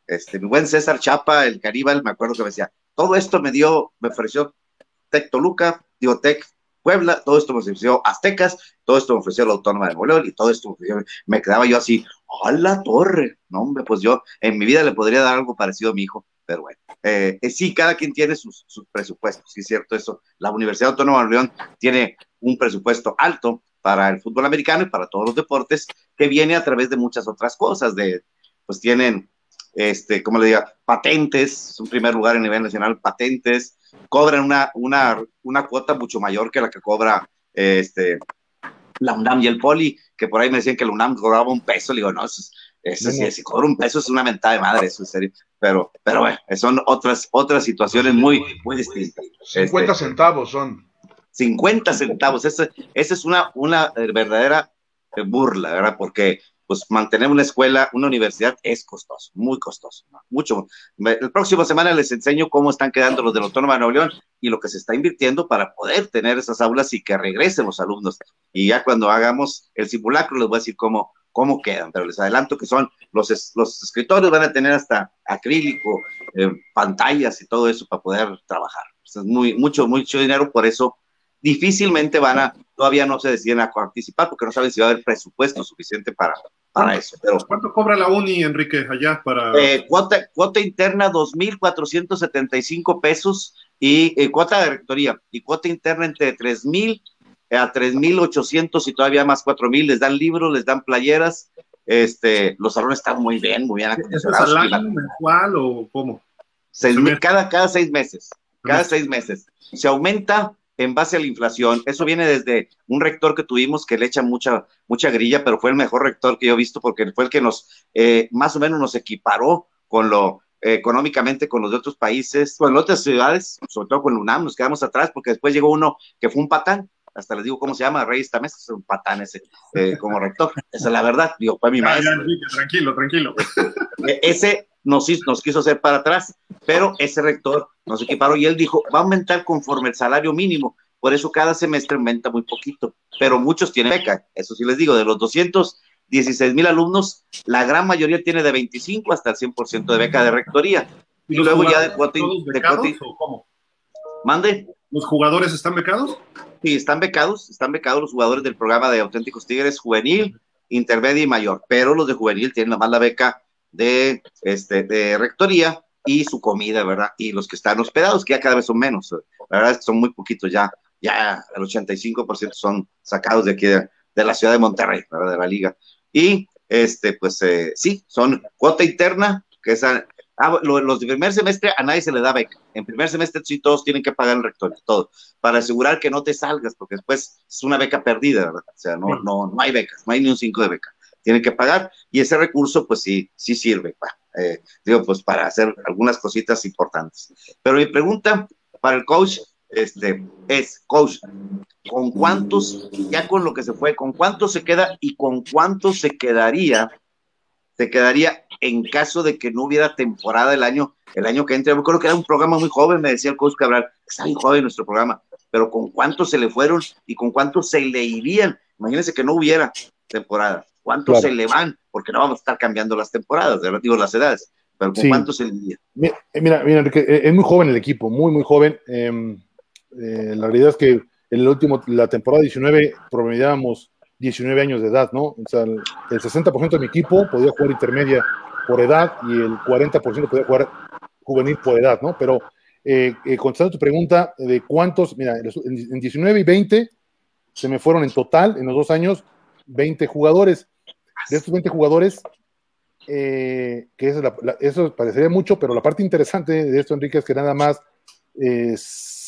este, mi buen César Chapa, el Caribal, me acuerdo que me decía, todo esto me dio, me ofreció Tec Toluca, digo Tec Puebla, todo esto me ofreció Aztecas, todo esto me ofreció la Autónoma de Nuevo y todo esto me, quedaba yo así, ¡a la torre! No, hombre, pues yo en mi vida le podría dar algo parecido a mi hijo, pero bueno, eh, eh, sí, cada quien tiene sus, presupuestos, sí es cierto eso. La Universidad Autónoma de León tiene un presupuesto alto para el fútbol americano y para todos los deportes, que viene a través de muchas otras cosas, de, pues tienen, este, como le diga, patentes, es un primer lugar a nivel nacional, patentes, cobran una, una, una cuota mucho mayor que la que cobra este, la UNAM y el Poli, que por ahí me decían que la UNAM cobraba un peso, le digo, no, eso, eso sí, si cobra un peso es una mentada de madre, eso es serio, pero, pero bueno, son otras, otras situaciones muy, muy distintas. 50 este, centavos son. 50 centavos, esa, esa es una, una verdadera burla, ¿verdad? Porque pues mantener una escuela, una universidad es costoso, muy costoso, mucho. El próximo semana les enseño cómo están quedando los de la Autónoma de Nuevo León y lo que se está invirtiendo para poder tener esas aulas y que regresen los alumnos. Y ya cuando hagamos el simulacro les voy a decir cómo, cómo quedan, pero les adelanto que son los, los escritores van a tener hasta acrílico, eh, pantallas y todo eso para poder trabajar. es muy, mucho, mucho dinero, por eso difícilmente van a, todavía no se deciden a participar porque no saben si va a haber presupuesto suficiente para, para eso. Pero, ¿Cuánto cobra la UNI, Enrique, allá para...? Eh, cuota, cuota interna, 2.475 pesos y eh, cuota de rectoría y cuota interna entre 3.000 a 3.800 y todavía más 4.000, les dan libros, les dan playeras, este, los salones están muy bien, muy bien acondicionados. ¿Es año mensual o cómo? cada, cada seis meses, cada seis meses. Se aumenta en base a la inflación. Eso viene desde un rector que tuvimos que le echa mucha, mucha grilla, pero fue el mejor rector que yo he visto porque fue el que nos, eh, más o menos nos equiparó con lo eh, económicamente con los de otros países, con otras ciudades, sobre todo con UNAM, nos quedamos atrás porque después llegó uno que fue un patán, hasta les digo cómo se llama, Reyes Tamés, es un patán ese, eh, como rector, esa es la verdad, digo, fue mi maestro. tranquilo, tranquilo. ese nos, nos quiso hacer para atrás, pero ese rector nos equiparó y él dijo, va a aumentar conforme el salario mínimo, por eso cada semestre aumenta muy poquito, pero muchos tienen beca, eso sí les digo, de los 200 16 mil alumnos, la gran mayoría tiene de 25 hasta el 100% de beca de rectoría. Y, luego ya de cuota? Mande. ¿Los jugadores están becados? Sí, están becados, están becados los jugadores del programa de Auténticos Tigres juvenil, intermedia y mayor, pero los de juvenil tienen más la beca de, este, rectoría y su comida, ¿verdad? Y los que están hospedados, que ya cada vez son menos, la verdad es que son muy poquitos ya, ya el 85% son sacados de aquí de, la ciudad de Monterrey, ¿verdad? De la liga. Y, este, pues, eh, sí, son cuota interna, que es Ah, los de primer semestre a nadie se le da beca. En primer semestre sí todos tienen que pagar el rector, todo, para asegurar que no te salgas, porque después es una beca perdida, ¿verdad? O sea, no, no, no hay becas, no hay ni un 5 de beca. Tienen que pagar y ese recurso, pues sí, sí sirve, eh, digo, pues para hacer algunas cositas importantes. Pero mi pregunta para el coach este, es, coach, ¿con cuántos, ya con lo que se fue, con cuántos se queda y con cuántos se quedaría se quedaría en caso de que no hubiera temporada el año, el año que entra. Yo creo que era un programa muy joven, me decía el coach Cabral, está muy joven nuestro programa, pero con cuántos se le fueron y con cuántos se le irían. Imagínense que no hubiera temporada. ¿Cuántos se le van? Porque no vamos a estar cambiando las temporadas, digo las edades, pero con cuántos se le irían. Mira, mira, Enrique, eh, es muy joven el equipo, muy, muy joven. Em, eh, la realidad es que en el último, la temporada 19 promediábamos 19 años de edad, ¿no? O sea, el, 60% de mi equipo podía jugar intermedia por edad y el 40% podía jugar juvenil por edad, ¿no? Pero eh, eh, contestando tu pregunta de cuántos, mira, en 19 y 20 se me fueron en total, en los dos años, 20 jugadores. De estos 20 jugadores, eh, que eso parecería mucho, pero la parte interesante de esto, Enrique, es que nada más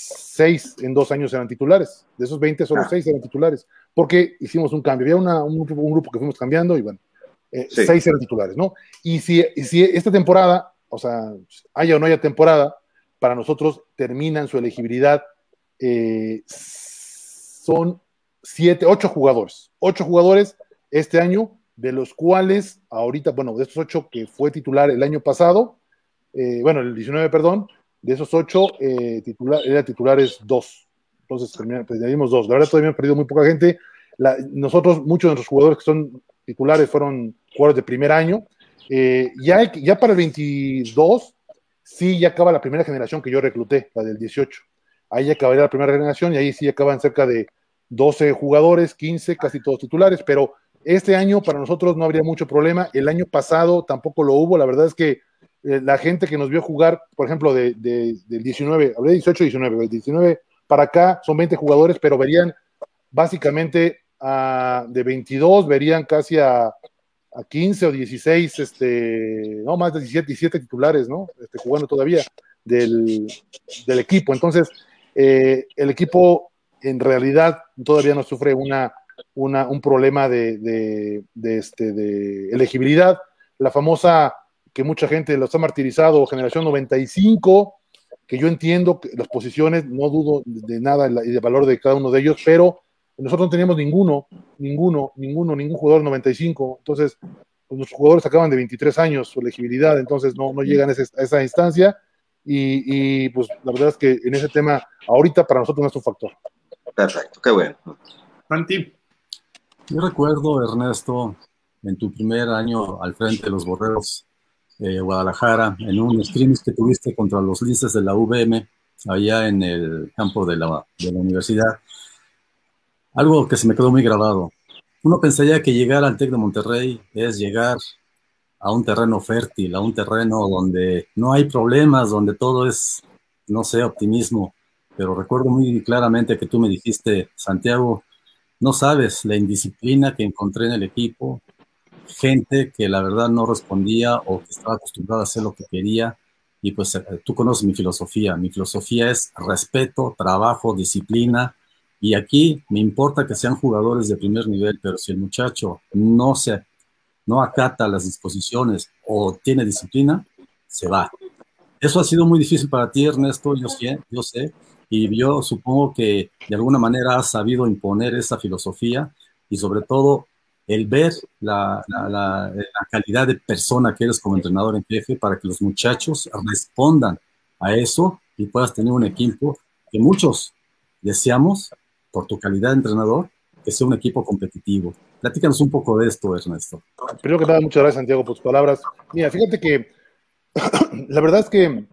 seis en dos años eran titulares. De esos 20, solo ah. seis eran titulares, porque hicimos un cambio. Había un, grupo que fuimos cambiando y bueno, eh, seis eran titulares, ¿no? Y si, si esta temporada, o sea, haya o no haya temporada, para nosotros terminan su elegibilidad, eh, son siete, ocho jugadores. Ocho jugadores este año, de los cuales ahorita, bueno, de estos ocho que fue titular el año pasado, eh, bueno, el 19, perdón, de esos ocho, eh, titular, titulares dos. Entonces, pues añadimos dos. La verdad, todavía hemos perdido muy poca gente. nosotros, muchos de nuestros jugadores que son titulares fueron jugadores de primer año. Eh, ya, ya para el 22, sí, ya acaba la primera generación que yo recluté, la del 18. Ahí acabaría la primera generación y ahí sí acaban cerca de 12 jugadores, 15, casi todos titulares, pero este año para nosotros no habría mucho problema. El año pasado tampoco lo hubo. La verdad es que la gente que nos vio jugar, por ejemplo, de, del 19, hablé de 18 19, del 19 para acá son 20 jugadores, pero verían básicamente de 22, verían casi a, 15 o 16, este, no más de 17, 17 titulares, ¿no? Este, jugando todavía del, equipo. Entonces, eh, el equipo en realidad todavía no sufre una, un problema de, este, de elegibilidad. La famosa que mucha gente los ha martirizado, generación 95, que yo entiendo que las posiciones, no dudo de nada y de valor de cada uno de ellos, pero nosotros no teníamos ninguno, ninguno, ninguno, ningún jugador 95, entonces pues, los jugadores acaban de 23 años su elegibilidad, entonces no, no llegan a, esa instancia y, pues la verdad es que en ese tema ahorita para nosotros no es un factor. Perfecto, qué bueno. Santi. Yo recuerdo, Ernesto, en tu primer año al frente de los Borreros, Guadalajara, en un scrimmage que tuviste contra los listas de la VM, allá en el campo de la, de la universidad. Algo que se me quedó muy grabado. Uno pensaría que llegar al TEC de Monterrey es llegar a un terreno fértil, a un terreno donde no hay problemas, donde todo es, no sé, optimismo. Pero recuerdo muy claramente que tú me dijiste, Santiago, no sabes la indisciplina que encontré en el equipo, gente que la verdad no respondía o que estaba acostumbrada a hacer lo que quería. Y pues eh, tú conoces mi filosofía. Mi filosofía es respeto, trabajo, disciplina. Y aquí me importa que sean jugadores de primer nivel, pero si el muchacho no se no acata las disposiciones o tiene disciplina, se va. Eso ha sido muy difícil para ti, Ernesto, yo sé, yo sé, y yo supongo que de alguna manera has sabido imponer esa filosofía y sobre todo el ver la, calidad de persona que eres como entrenador en jefe para que los muchachos respondan a eso y puedas tener un equipo que muchos deseamos, por tu calidad de entrenador, que sea un equipo competitivo. Platícanos un poco de esto, Ernesto. Primero que nada, muchas gracias, Santiago, por tus palabras. Mira, fíjate que la verdad es que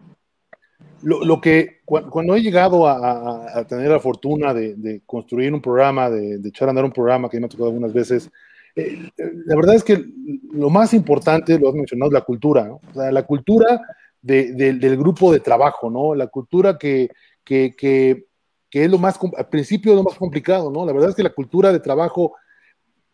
lo, que cuando he llegado a, tener la fortuna de, construir un programa, de, echar a andar un programa que me ha tocado algunas veces, la verdad es que lo más importante, lo has mencionado, es la cultura, ¿no? o sea, la cultura del grupo de trabajo, ¿no? La cultura que, que, que, es lo más, al principio lo más complicado, ¿no? La verdad es que la cultura de trabajo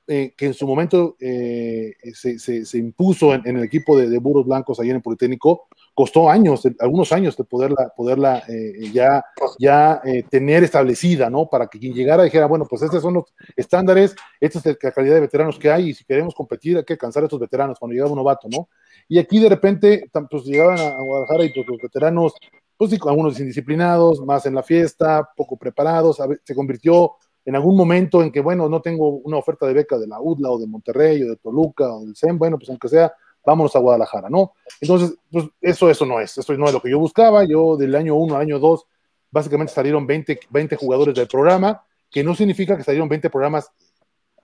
eh, que en su momento eh, se, se, impuso en, el equipo de, burros blancos ahí en el Politécnico, costó años, algunos años de poderla, poderla eh, ya, ya tener establecida, ¿no? Para que quien llegara dijera, bueno, pues estos son los estándares, esta es la calidad de veteranos que hay, y si queremos competir hay que alcanzar a estos veteranos cuando llegaba un novato, ¿no? Y aquí de repente, pues llegaban a, Guadalajara y pues, los veteranos, pues sí, algunos indisciplinados, más en la fiesta, poco preparados, se convirtió en algún momento en que, bueno, no tengo una oferta de beca de la UDLA o de Monterrey o de Toluca o del CEM, bueno, pues aunque sea, vámonos a Guadalajara, ¿no? Entonces, pues eso, eso no es, eso no es lo que yo buscaba. Yo del año 1 al año 2, básicamente salieron 20, 20 jugadores del programa, que no significa que salieron 20 programas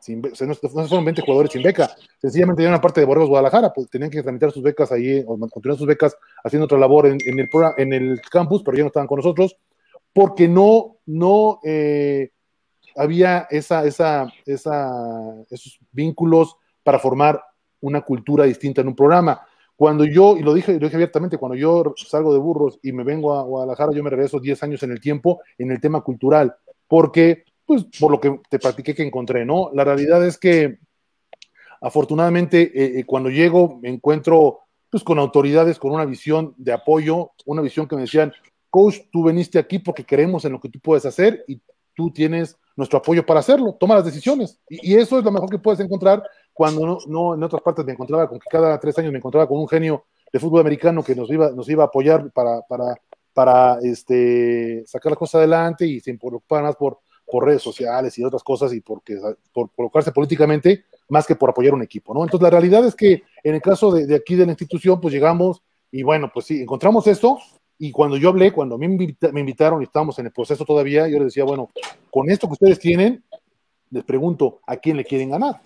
sin o no, fueron 20 jugadores sin beca, sencillamente ya una parte de Borregos Guadalajara, pues tenían que tramitar sus becas ahí, o continuar sus becas haciendo otra labor en, el, en el campus, pero ya no estaban con nosotros, porque no, no, eh, había esa, esa, esos vínculos para formar una cultura distinta en un programa. Cuando yo, y lo dije, lo dije abiertamente, cuando yo salgo de Burros y me vengo a Guadalajara, yo me regreso 10 años en el tiempo en el tema cultural, porque, pues, por lo que te practiqué que encontré, ¿no? La realidad es que, afortunadamente, eh, eh, cuando llego, me encuentro, pues, con autoridades, con una visión de apoyo, una visión que me decían, coach, tú veniste aquí porque creemos en lo que tú puedes hacer y tú tienes nuestro apoyo para hacerlo, toma las decisiones. Y, eso es lo mejor que puedes encontrar cuando no, en otras partes me encontraba con que cada tres años me encontraba con un genio de fútbol americano que nos iba, nos iba a apoyar para, para, para este, sacar las cosas adelante y se preocupar más por, por redes sociales y otras cosas y porque, por colocarse políticamente más que por apoyar un equipo, ¿no? Entonces la realidad es que en el caso de, de aquí de la institución, pues llegamos y bueno, pues sí, encontramos esto y cuando yo hablé, cuando me, me invitaron y estábamos en el proceso todavía, yo les decía, bueno, con esto que ustedes tienen, les pregunto, ¿a quién le quieren ganar?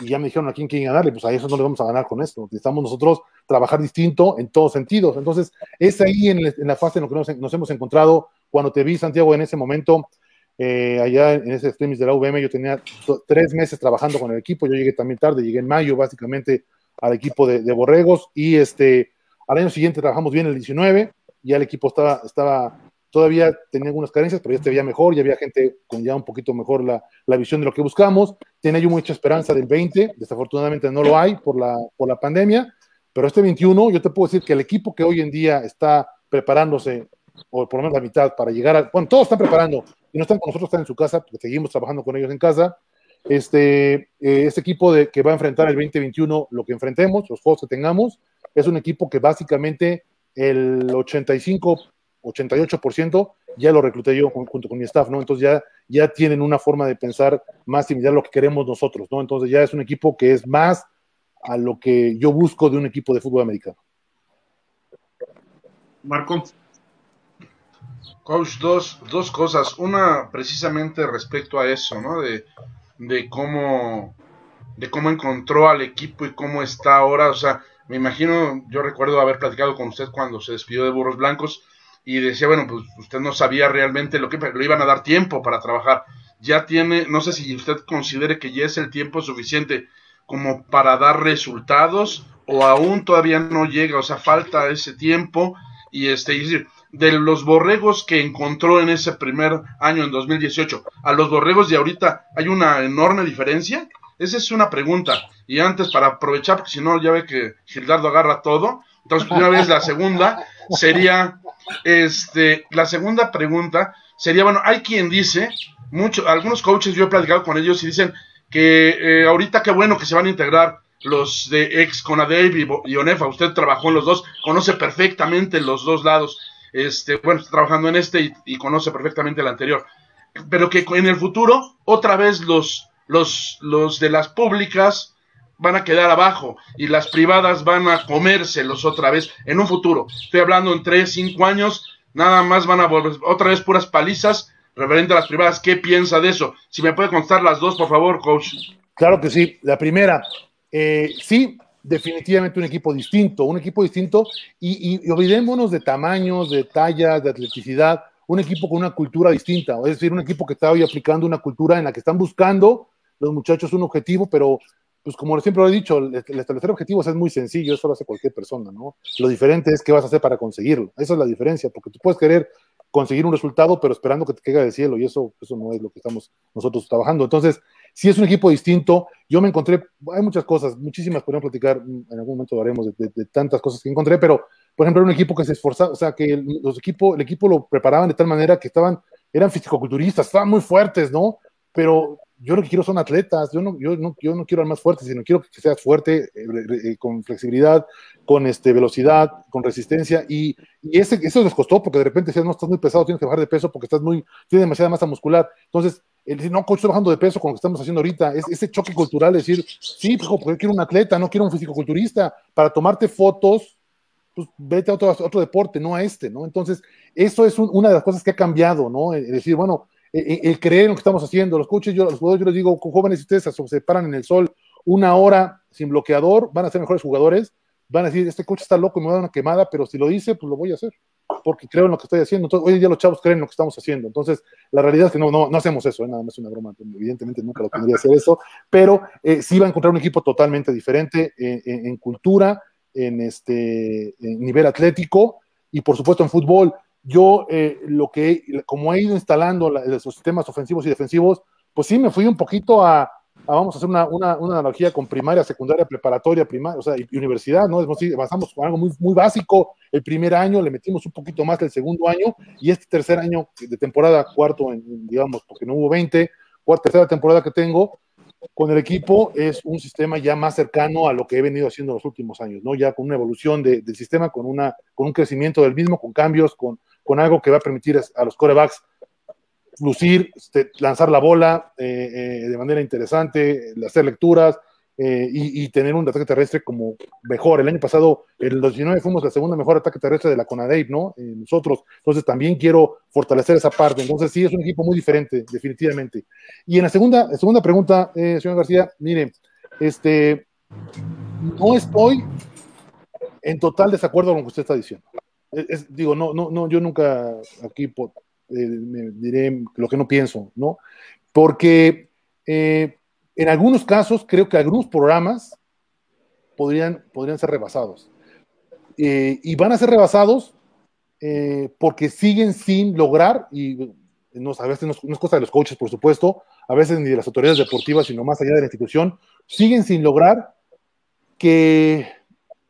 Y ya me dijeron a quién quieren ganarle, pues a eso no le vamos a ganar con esto. Necesitamos nosotros trabajar distinto en todos sentidos. Entonces, es ahí en, la fase en la que nos, hemos encontrado. Cuando te vi, Santiago, en ese momento, eh, allá en ese streaming de la UVM, yo tenía tres meses trabajando con el equipo. Yo llegué también tarde, llegué en mayo, básicamente, al equipo de, de Borregos. Y este, al año siguiente trabajamos bien el 19 ya el equipo estaba, estaba todavía tenía algunas carencias, pero ya se veía mejor, ya había gente con ya un poquito mejor la, la visión de lo que buscamos. Tenía yo mucha esperanza del 20, desafortunadamente no lo hay por la, por la pandemia, pero este 21 yo te puedo decir que el equipo que hoy en día está preparándose, o por lo menos la mitad, para llegar a, bueno, todos están preparando, y no están con nosotros, están en su casa, porque seguimos trabajando con ellos en casa. Este, eh, este equipo de, que va a enfrentar el 2021, lo que enfrentemos, los juegos que tengamos, es un equipo que básicamente el 85, 88% ya lo recluté yo junto con mi staff, ¿no? Entonces ya, ya tienen una forma de pensar más similar a lo que queremos nosotros, ¿no? Entonces ya es un equipo que es más a lo que yo busco de un equipo de fútbol americano. Marco. Coach, dos, dos cosas. Una, precisamente respecto a eso, ¿no? De, de cómo de cómo encontró al equipo y cómo está ahora. O sea, me imagino, yo recuerdo haber platicado con usted cuando se despidió de Burros Blancos y decía, bueno, pues usted no sabía realmente lo que le iban a dar tiempo para trabajar. Ya tiene, no sé si usted considere que ya es el tiempo suficiente como para dar resultados o aún todavía no llega, o sea, falta ese tiempo y este, de los borregos que encontró en ese primer año en 2018 a los borregos de ahorita, ¿hay una enorme diferencia? Esa es una pregunta. Y antes, para aprovechar, porque si no, ya ve que Gildardo agarra todo. Entonces, una vez la segunda sería, este, la segunda pregunta sería, bueno, hay quien dice, mucho, algunos coaches, yo he platicado con ellos y dicen que eh, ahorita qué bueno que se van a integrar los de ex Conadeb y, Onefa. Usted trabajó en los dos, conoce perfectamente los dos lados. Este, bueno, está trabajando en este y, y conoce perfectamente el anterior. Pero que en el futuro, otra vez los los, los de las públicas van a quedar abajo y las privadas van a comérselos otra vez en un futuro. Estoy hablando en 3, 5 años, nada más van a volver otra vez puras palizas referente a las privadas. ¿Qué piensa de eso? Si me puede contar las dos, por favor, coach. Claro que sí. La primera, eh, sí, definitivamente un equipo distinto, un equipo distinto y, y, olvidémonos de tamaños, de tallas, de atleticidad, un equipo con una cultura distinta, es decir, un equipo que está hoy aplicando una cultura en la que están buscando los muchachos un objetivo, pero pues como siempre lo he dicho, el, establecer objetivos es muy sencillo, eso lo hace cualquier persona, ¿no? Lo diferente es qué vas a hacer para conseguirlo, esa es la diferencia, porque tú puedes querer conseguir un resultado, pero esperando que te caiga del cielo, y eso, eso no es lo que estamos nosotros trabajando. Entonces, si es un equipo distinto, yo me encontré, hay muchas cosas, muchísimas podemos platicar, en algún momento de, tantas cosas que encontré, pero, por ejemplo, un equipo que se esforzaba, o sea, que los equipos, el equipo lo preparaban de tal manera que estaban, eran fisicoculturistas, estaban muy fuertes, ¿no? Pero yo lo que quiero son atletas, yo no, yo no, yo no quiero al más fuerte, sino quiero que seas fuerte, eh, eh, con flexibilidad, con este, velocidad, con resistencia, y, y ese, eso les costó, porque de repente decían, no, estás muy pesado, tienes que bajar de peso porque estás muy, tienes demasiada masa muscular. Entonces, el decir, no, coach, estoy bajando de peso con lo que estamos haciendo ahorita, es ese choque cultural, decir, sí, porque yo quiero un atleta, no quiero un fisicoculturista, para tomarte fotos, pues vete a otro, otro deporte, no a este, ¿no? Entonces, eso es una de las cosas que ha cambiado, ¿no? Es decir, bueno, el, creer en lo que estamos haciendo. Los coaches, yo, los jugadores, yo les digo, jóvenes, si ustedes se paran en el sol una hora sin bloqueador, van a ser mejores jugadores. Van a decir, este coach está loco y me va a dar una quemada, pero si lo dice, pues lo voy a hacer, porque creo en lo que estoy haciendo. Entonces, hoy en día los chavos creen en lo que estamos haciendo. Entonces, la realidad es que no, no, no hacemos eso, ¿eh? nada más una broma. Evidentemente nunca lo tendría hacer eso, pero eh, sí va a encontrar un equipo totalmente diferente en, en cultura, en este en nivel atlético y por supuesto en fútbol yo eh, lo que, como he ido instalando los sistemas ofensivos y defensivos, pues sí me fui un poquito a, vamos a hacer una, una, una, analogía con primaria, secundaria, preparatoria, primaria, o sea, y, universidad, ¿no? Es avanzamos con algo muy, muy básico el primer año, le metimos un poquito más el segundo año, y este tercer año de temporada, cuarto, en, digamos, porque no hubo 20, cuarta, tercera temporada que tengo, con el equipo es un sistema ya más cercano a lo que he venido haciendo en los últimos años, ¿no? Ya con una evolución del sistema, con, una, con un crecimiento del mismo, con cambios, con, con algo que va a permitir a los corebacks lucir, este, lanzar la bola eh, eh, de manera interesante, hacer lecturas eh, y, tener un ataque terrestre como mejor. El año pasado, en el 2019, fuimos la segunda mejor ataque terrestre de la CONADEIP, ¿no? nosotros. Entonces también quiero fortalecer esa parte. Entonces sí, es un equipo muy diferente, definitivamente. Y en la segunda, segunda pregunta, señor García, mire, este, no estoy en total desacuerdo con lo que usted está diciendo digo, no, no, no, yo nunca aquí eh, me diré lo que no pienso, ¿no? Porque eh, en algunos casos creo que algunos programas podrían, podrían ser rebasados. Eh, y van a ser rebasados porque siguen sin lograr, y no, a veces no es, cosa de los coaches, por supuesto, a veces ni de las autoridades deportivas, sino más allá de la institución, siguen sin lograr que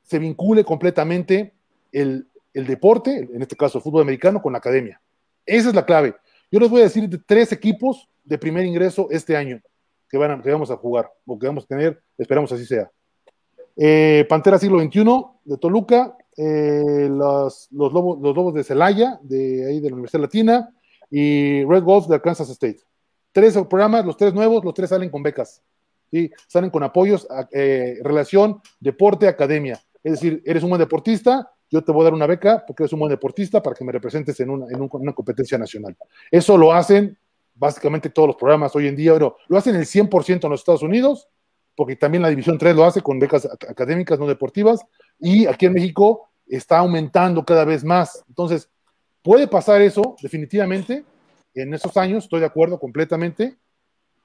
se vincule completamente el, el deporte, en este caso el fútbol americano, con la academia. Esa es la clave. Yo les voy a decir de tres equipos de primer ingreso este año que, van vamos a jugar, o que vamos a tener, esperamos así sea. Eh, Pantera siglo XXI de Toluca, eh, los, lobos, los Lobos de Celaya, de ahí de la Universidad Latina, y Red Wolves de Arkansas State. Tres programas, los tres nuevos, los tres salen con becas. ¿sí? Salen con apoyos, eh, relación, deporte, academia. Es decir, eres un buen deportista, yo te voy a dar una beca porque eres un buen deportista para que me representes en una, en una competencia nacional. Eso lo hacen básicamente todos los programas hoy en día, pero lo hacen el 100% en los Estados Unidos, porque también la División 3 lo hace con becas académicas no deportivas, y aquí en México está aumentando cada vez más. Entonces, puede pasar eso definitivamente en esos años, estoy de acuerdo completamente,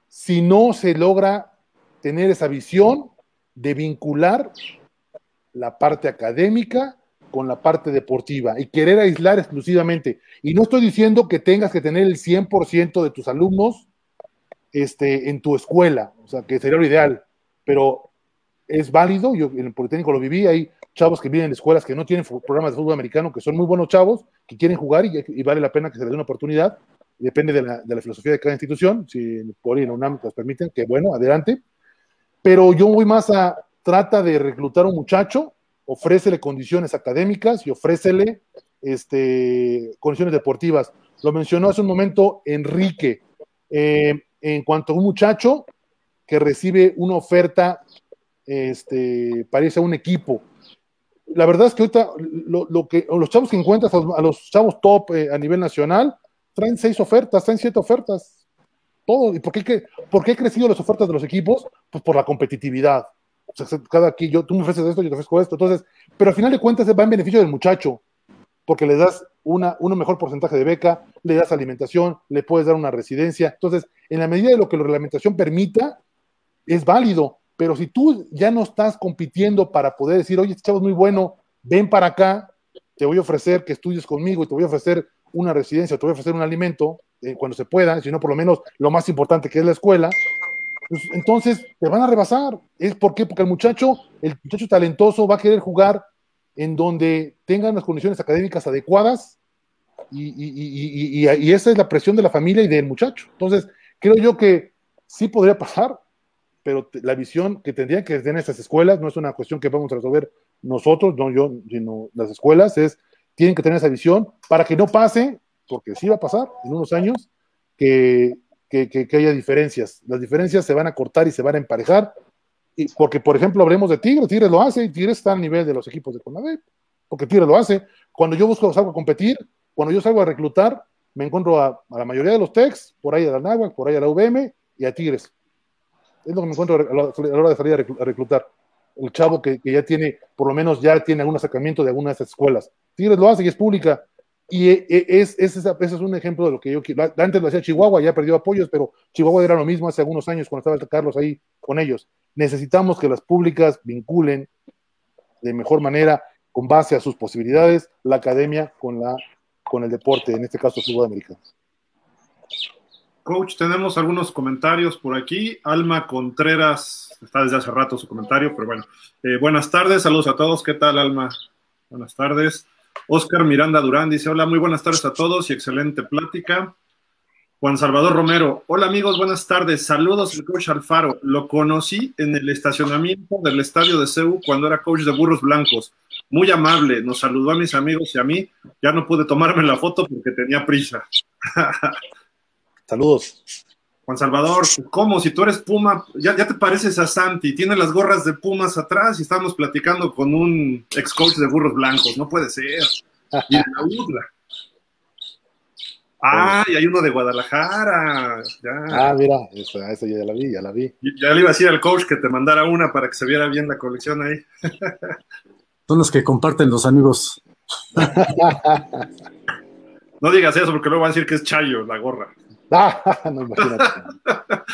si no se logra tener esa visión de vincular la parte académica con la parte deportiva y querer aislar exclusivamente. Y no estoy diciendo que tengas que tener el 100% de tus alumnos este, en tu escuela, o sea, que sería lo ideal, pero es válido, yo en el Politécnico lo viví, hay chavos que vienen en escuelas que no tienen programas de fútbol americano, que son muy buenos chavos, que quieren jugar y, vale la pena que se les dé una oportunidad, depende de la, la filosofía de cada institución, si por ahí en UNAM nos permiten, que bueno, adelante, pero yo voy más a, trata de reclutar a un muchacho ofrécele condiciones académicas y ofrécele este, condiciones deportivas. Lo mencionó hace un momento Enrique, eh, en cuanto a un muchacho que recibe una oferta este, a un equipo. La verdad es que ahorita lo, que, los chavos que encuentras, a los chavos top eh, a nivel nacional, traen seis ofertas, traen siete ofertas. todo. ¿Y por qué, por qué han crecido las ofertas de los equipos? Pues por la competitividad. Cada aquí, yo, tú me ofreces esto, yo te ofrezco esto. Entonces, pero al final de cuentas va en beneficio del muchacho, porque le das una, un mejor porcentaje de beca, le das alimentación, le puedes dar una residencia. Entonces, en la medida de lo que la reglamentación permita, es válido. Pero si tú ya no estás compitiendo para poder decir, oye, este chavo es muy bueno, ven para acá, te voy a ofrecer que estudies conmigo y te voy a ofrecer una residencia, te voy a ofrecer un alimento eh, cuando se pueda, sino por lo menos lo más importante que es la escuela, pues, entonces te van a rebasar. ¿Es por qué? Porque el muchacho, el muchacho talentoso va a querer jugar en donde tengan las condiciones académicas adecuadas y, esa es la presión de la familia y del muchacho. Entonces, creo yo que sí podría pasar, pero la visión que tendrían que tener estas escuelas no es una cuestión que vamos a resolver nosotros, no yo, sino las escuelas, es, tienen que tener esa visión para que no pase, porque sí va a pasar en unos años, que, que, haya diferencias. Las diferencias se van a cortar y se van a emparejar, y porque, por ejemplo, hablemos de Tigres, Tigres lo hace, y Tigres está al nivel de los equipos de Conadep, porque Tigres lo hace. Cuando yo busco, salgo a competir, cuando yo salgo a reclutar, me encuentro a, la mayoría de los techs, por ahí a la NAWAC, por ahí a la UVM y a Tigres. Es lo que me encuentro a la hora de salir a reclutar el chavo que, ya tiene, por lo menos ya tiene algún acercamiento de alguna de esas escuelas. Tigres lo hace y es pública. Y e, e, es, es, ese es un ejemplo de lo que yo quiero. Antes lo hacía Chihuahua, ya perdió apoyos, pero Chihuahua era lo mismo hace algunos años cuando estaba Carlos ahí con ellos. Necesitamos que las públicas vinculen de mejor manera, con base a sus posibilidades, la academia con, la, con el deporte, en este caso fútbol americano. Coach, tenemos algunos comentarios por aquí. Alma Contreras, está desde hace rato su comentario, pero bueno. Eh, buenas tardes, saludos a todos. ¿Qué tal, Alma? Buenas tardes. Oscar Miranda Durán dice: Hola, muy buenas tardes a todos y excelente plática. Juan Salvador Romero, hola amigos, buenas tardes. Saludos al coach Alfaro. Lo conocí en el estacionamiento del estadio de CEU cuando era coach de Burros Blancos. Muy amable, nos saludó a mis amigos y a mí. Ya no pude tomarme la foto porque tenía prisa. Saludos. Juan Salvador, ¿cómo? Si tú eres Puma, ya, te pareces a Santi, tiene las gorras de Pumas atrás y estamos platicando con un ex coach de burros blancos, no puede ser. Y de la UDLA. Ah, y hay uno de Guadalajara. Ah, mira, esa, ya la vi, ya la vi. Ya le iba a decir al coach que te mandara una para que se viera bien la colección ahí. Son los que comparten los amigos. no digas eso porque luego van a decir que es Chayo la gorra. no,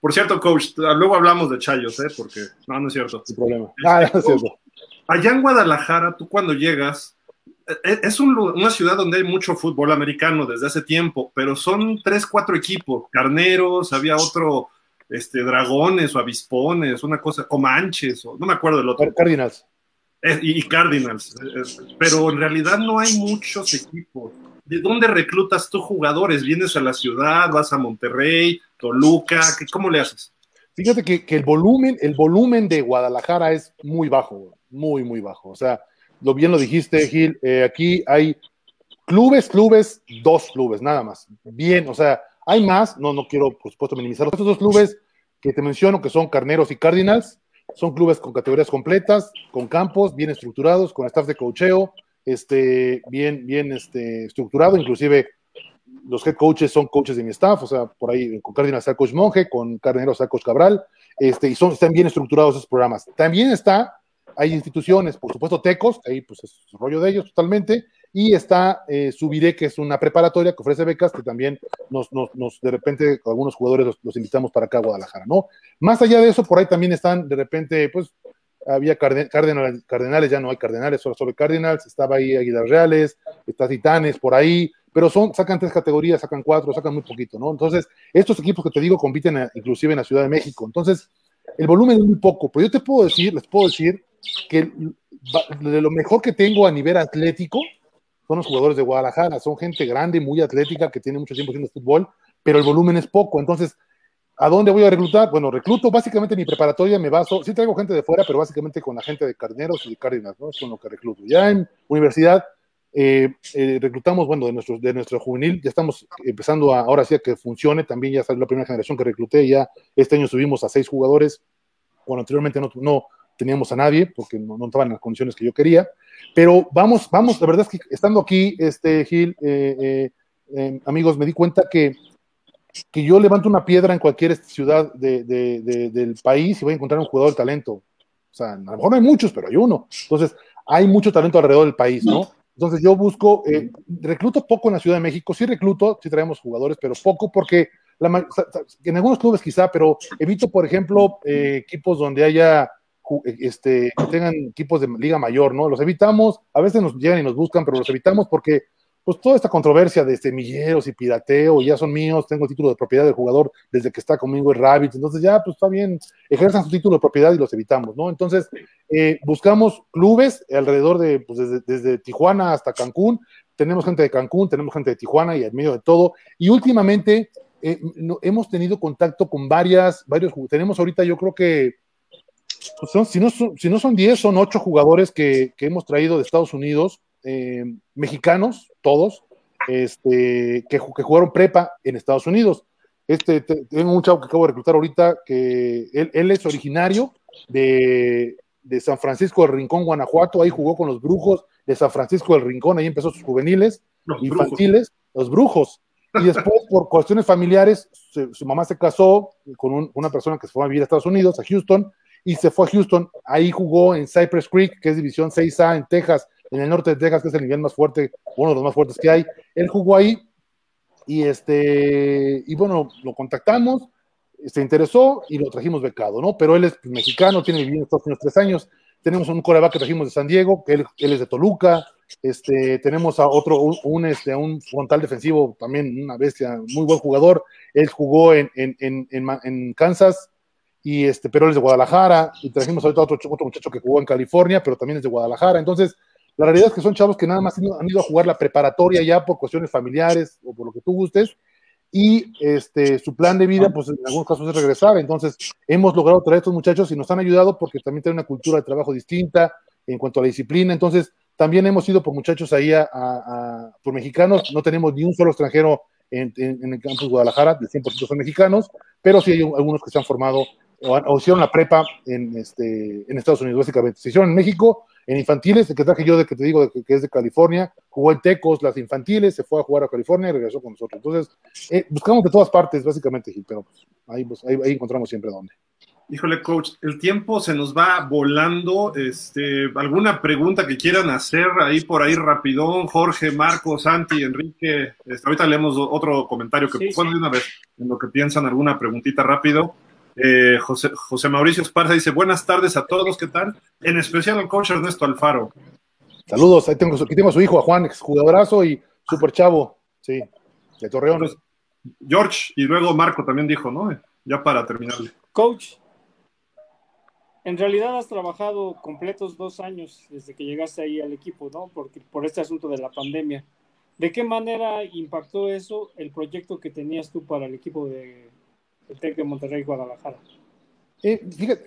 Por cierto, coach, luego hablamos de Chayos, ¿eh? Porque no, no es cierto. Sin problema. Ah, no es cierto. Allá en Guadalajara, tú cuando llegas, e, e, es una ciudad donde hay mucho fútbol americano desde hace tiempo, pero son tres, cuatro equipos, carneros, había otro, este, dragones o avispones, una cosa, comanches, o no me acuerdo del otro. Cardinals. y, Cardinals, pero en realidad no hay muchos equipos. ¿De dónde reclutas tú jugadores? ¿Vienes a la ciudad? ¿Vas a Monterrey? ¿Toluca? ¿Cómo le haces? Fíjate que, el volumen, el volumen de Guadalajara es muy bajo, muy, muy bajo. O sea, lo bien lo dijiste, Gil, eh, aquí hay clubes, clubes, dos clubes, nada más. Bien, o sea, hay más, no, no quiero, por supuesto, minimizar. Estos dos clubes que te menciono, que son Carneros y Cardinals, son clubes con categorías completas, con campos bien estructurados, con staff de cocheo, este, bien, bien este, estructurado, inclusive los head coaches son coaches de mi staff, o sea, por ahí con Cardinals está coach Monje, con Carnero está coach Cabral, este, y son, están bien estructurados esos programas. También está, hay instituciones, por supuesto, Tecos, ahí pues es rollo de ellos totalmente, y está eh, Subiré, que es una preparatoria que ofrece becas, que también nos, nos, nos de repente, algunos jugadores los, invitamos para acá a Guadalajara, ¿no? Más allá de eso, por ahí también están, de repente, pues, había cardenales, cardenales, ya no hay cardenales, solo, solo Cardinals, estaba ahí Águilas Reales, está Titanes por ahí, pero son, sacan tres categorías, sacan cuatro, sacan muy poquito, ¿no? Entonces, estos equipos que te digo compiten inclusive en la Ciudad de México, entonces, el volumen es muy poco, pero yo te puedo decir, les puedo decir que de lo mejor que tengo a nivel atlético son los jugadores de Guadalajara, son gente grande, muy atlética, que tiene mucho tiempo haciendo fútbol, pero el volumen es poco, entonces ¿A dónde voy a reclutar? Bueno, recluto básicamente mi preparatoria, me baso, sí traigo gente de fuera, pero básicamente con la gente de Carneros y de Cárdenas, ¿no? Es con lo que recluto. Ya en universidad eh, eh, reclutamos, bueno, de nuestro, de nuestro juvenil, ya estamos empezando a, ahora sí a que funcione, también ya salió la primera generación que recluté, ya este año subimos a seis jugadores, cuando anteriormente no, teníamos a nadie, porque no, no, estaban en las condiciones que yo quería, pero vamos, vamos, la verdad es que estando aquí, este Gil, eh, amigos, me di cuenta que que yo levanto una piedra en cualquier ciudad del país y voy a encontrar un jugador de talento. O sea, a lo mejor no hay muchos, pero hay uno. Entonces, hay mucho talento alrededor del país, ¿no? Entonces, yo busco, eh, recluto poco en la Ciudad de México, sí recluto, sí traemos jugadores, pero poco porque en algunos clubes quizá, pero evito, por ejemplo, eh, equipos donde haya este, que tengan equipos de liga mayor, ¿no? Los evitamos, a veces nos llegan y nos buscan, pero los evitamos porque pues toda esta controversia de semilleros y pirateo, ya son míos, tengo el título de propiedad del jugador desde que está conmigo el Rabbit, entonces ya, pues está bien, ejerzan su título de propiedad y los evitamos, ¿no? Entonces, eh, buscamos clubes alrededor de, pues desde, Tijuana hasta Cancún, tenemos gente de Cancún, tenemos gente de Tijuana y en medio de todo, y últimamente eh, hemos tenido contacto con varias, varios, tenemos ahorita yo creo que, pues son, si, no son, si no son 10, son 8 jugadores que, que hemos traído de Estados Unidos, eh, mexicanos, todos, este, que, jugaron prepa en Estados Unidos. Este, tengo un chavo que acabo de reclutar ahorita, que él, es originario de, San Francisco del Rincón, Guanajuato, ahí jugó con los brujos de San Francisco del Rincón, ahí empezó sus juveniles, infantiles, los brujos. Y después, por cuestiones familiares, su mamá se casó con una persona que se fue a vivir a Estados Unidos, a Houston, y se fue a Houston. Ahí jugó en Cypress Creek, que es División 6A en Texas, en el norte de Texas, que es el nivel más fuerte, uno de los más fuertes que hay. Él jugó ahí y este y bueno, lo contactamos, se interesó y lo trajimos becado, ¿no? Pero él es mexicano, tiene vivido en Estados Unidos tres años. Tenemos un coreback que trajimos de San Diego, que él, es de Toluca. Este, tenemos a otro, un, este, un frontal defensivo, también una bestia, muy buen jugador. Él jugó en, en, en, en Kansas, y este, pero él es de Guadalajara. Y trajimos ahorita otro, otro muchacho que jugó en California, pero también es de Guadalajara. Entonces, la realidad es que son chavos que nada más han ido a jugar la preparatoria ya por cuestiones familiares o por lo que tú gustes, y este, su plan de vida, pues en algunos casos es regresar. Entonces, hemos logrado traer a estos muchachos y nos han ayudado porque también tienen una cultura de trabajo distinta en cuanto a la disciplina. Entonces, también hemos ido por muchachos ahí, a, por mexicanos. No tenemos ni un solo extranjero en, el campus Guadalajara, de 100% son mexicanos, pero sí hay algunos que se han formado o, hicieron la prepa en, este, en Estados Unidos, básicamente. Se hicieron en México en infantiles, el que traje yo de que te digo que, es de California, jugó en Tecos, las infantiles, se fue a jugar a California y regresó con nosotros. Entonces, eh, buscamos de todas partes, básicamente, Gil, pero pues, ahí, pues, ahí, encontramos siempre dónde. Híjole, coach, el tiempo se nos va volando. Este, ¿Alguna pregunta que quieran hacer ahí por ahí rapidón? Jorge, Marco, Santi, Enrique. Este, ahorita leemos otro comentario que sí, de una vez en lo que piensan, alguna preguntita rápido. Eh, José, José, Mauricio Esparza dice, buenas tardes a todos, ¿qué tal? En especial al coach Ernesto Alfaro. Saludos, ahí tengo, aquí tengo a su hijo, a Juan, jugadorazo y super chavo, sí, de Torreón. George y luego Marco también dijo, ¿no? Ya para terminarle. Coach, en realidad has trabajado completos dos años desde que llegaste ahí al equipo, ¿no? Porque, por este asunto de la pandemia. ¿De qué manera impactó eso el proyecto que tenías tú para el equipo de, TEC de Monterrey Guadalajara. Eh, fíjate,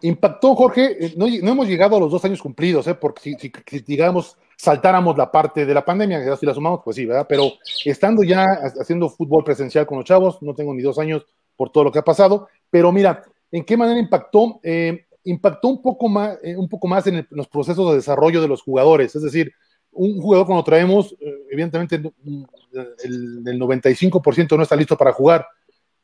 impactó, Jorge, eh, no, hemos llegado a los dos años cumplidos, eh, porque si, digamos, saltáramos la parte de la pandemia, si la sumamos, pues sí, ¿verdad? Pero estando ya haciendo fútbol presencial con los chavos, no tengo ni dos años por todo lo que ha pasado, pero mira, ¿en qué manera impactó? impactó un poco más, un poco más en, los procesos de desarrollo de los jugadores, es decir, un jugador cuando traemos, evidentemente el, el 95% no está listo para jugar,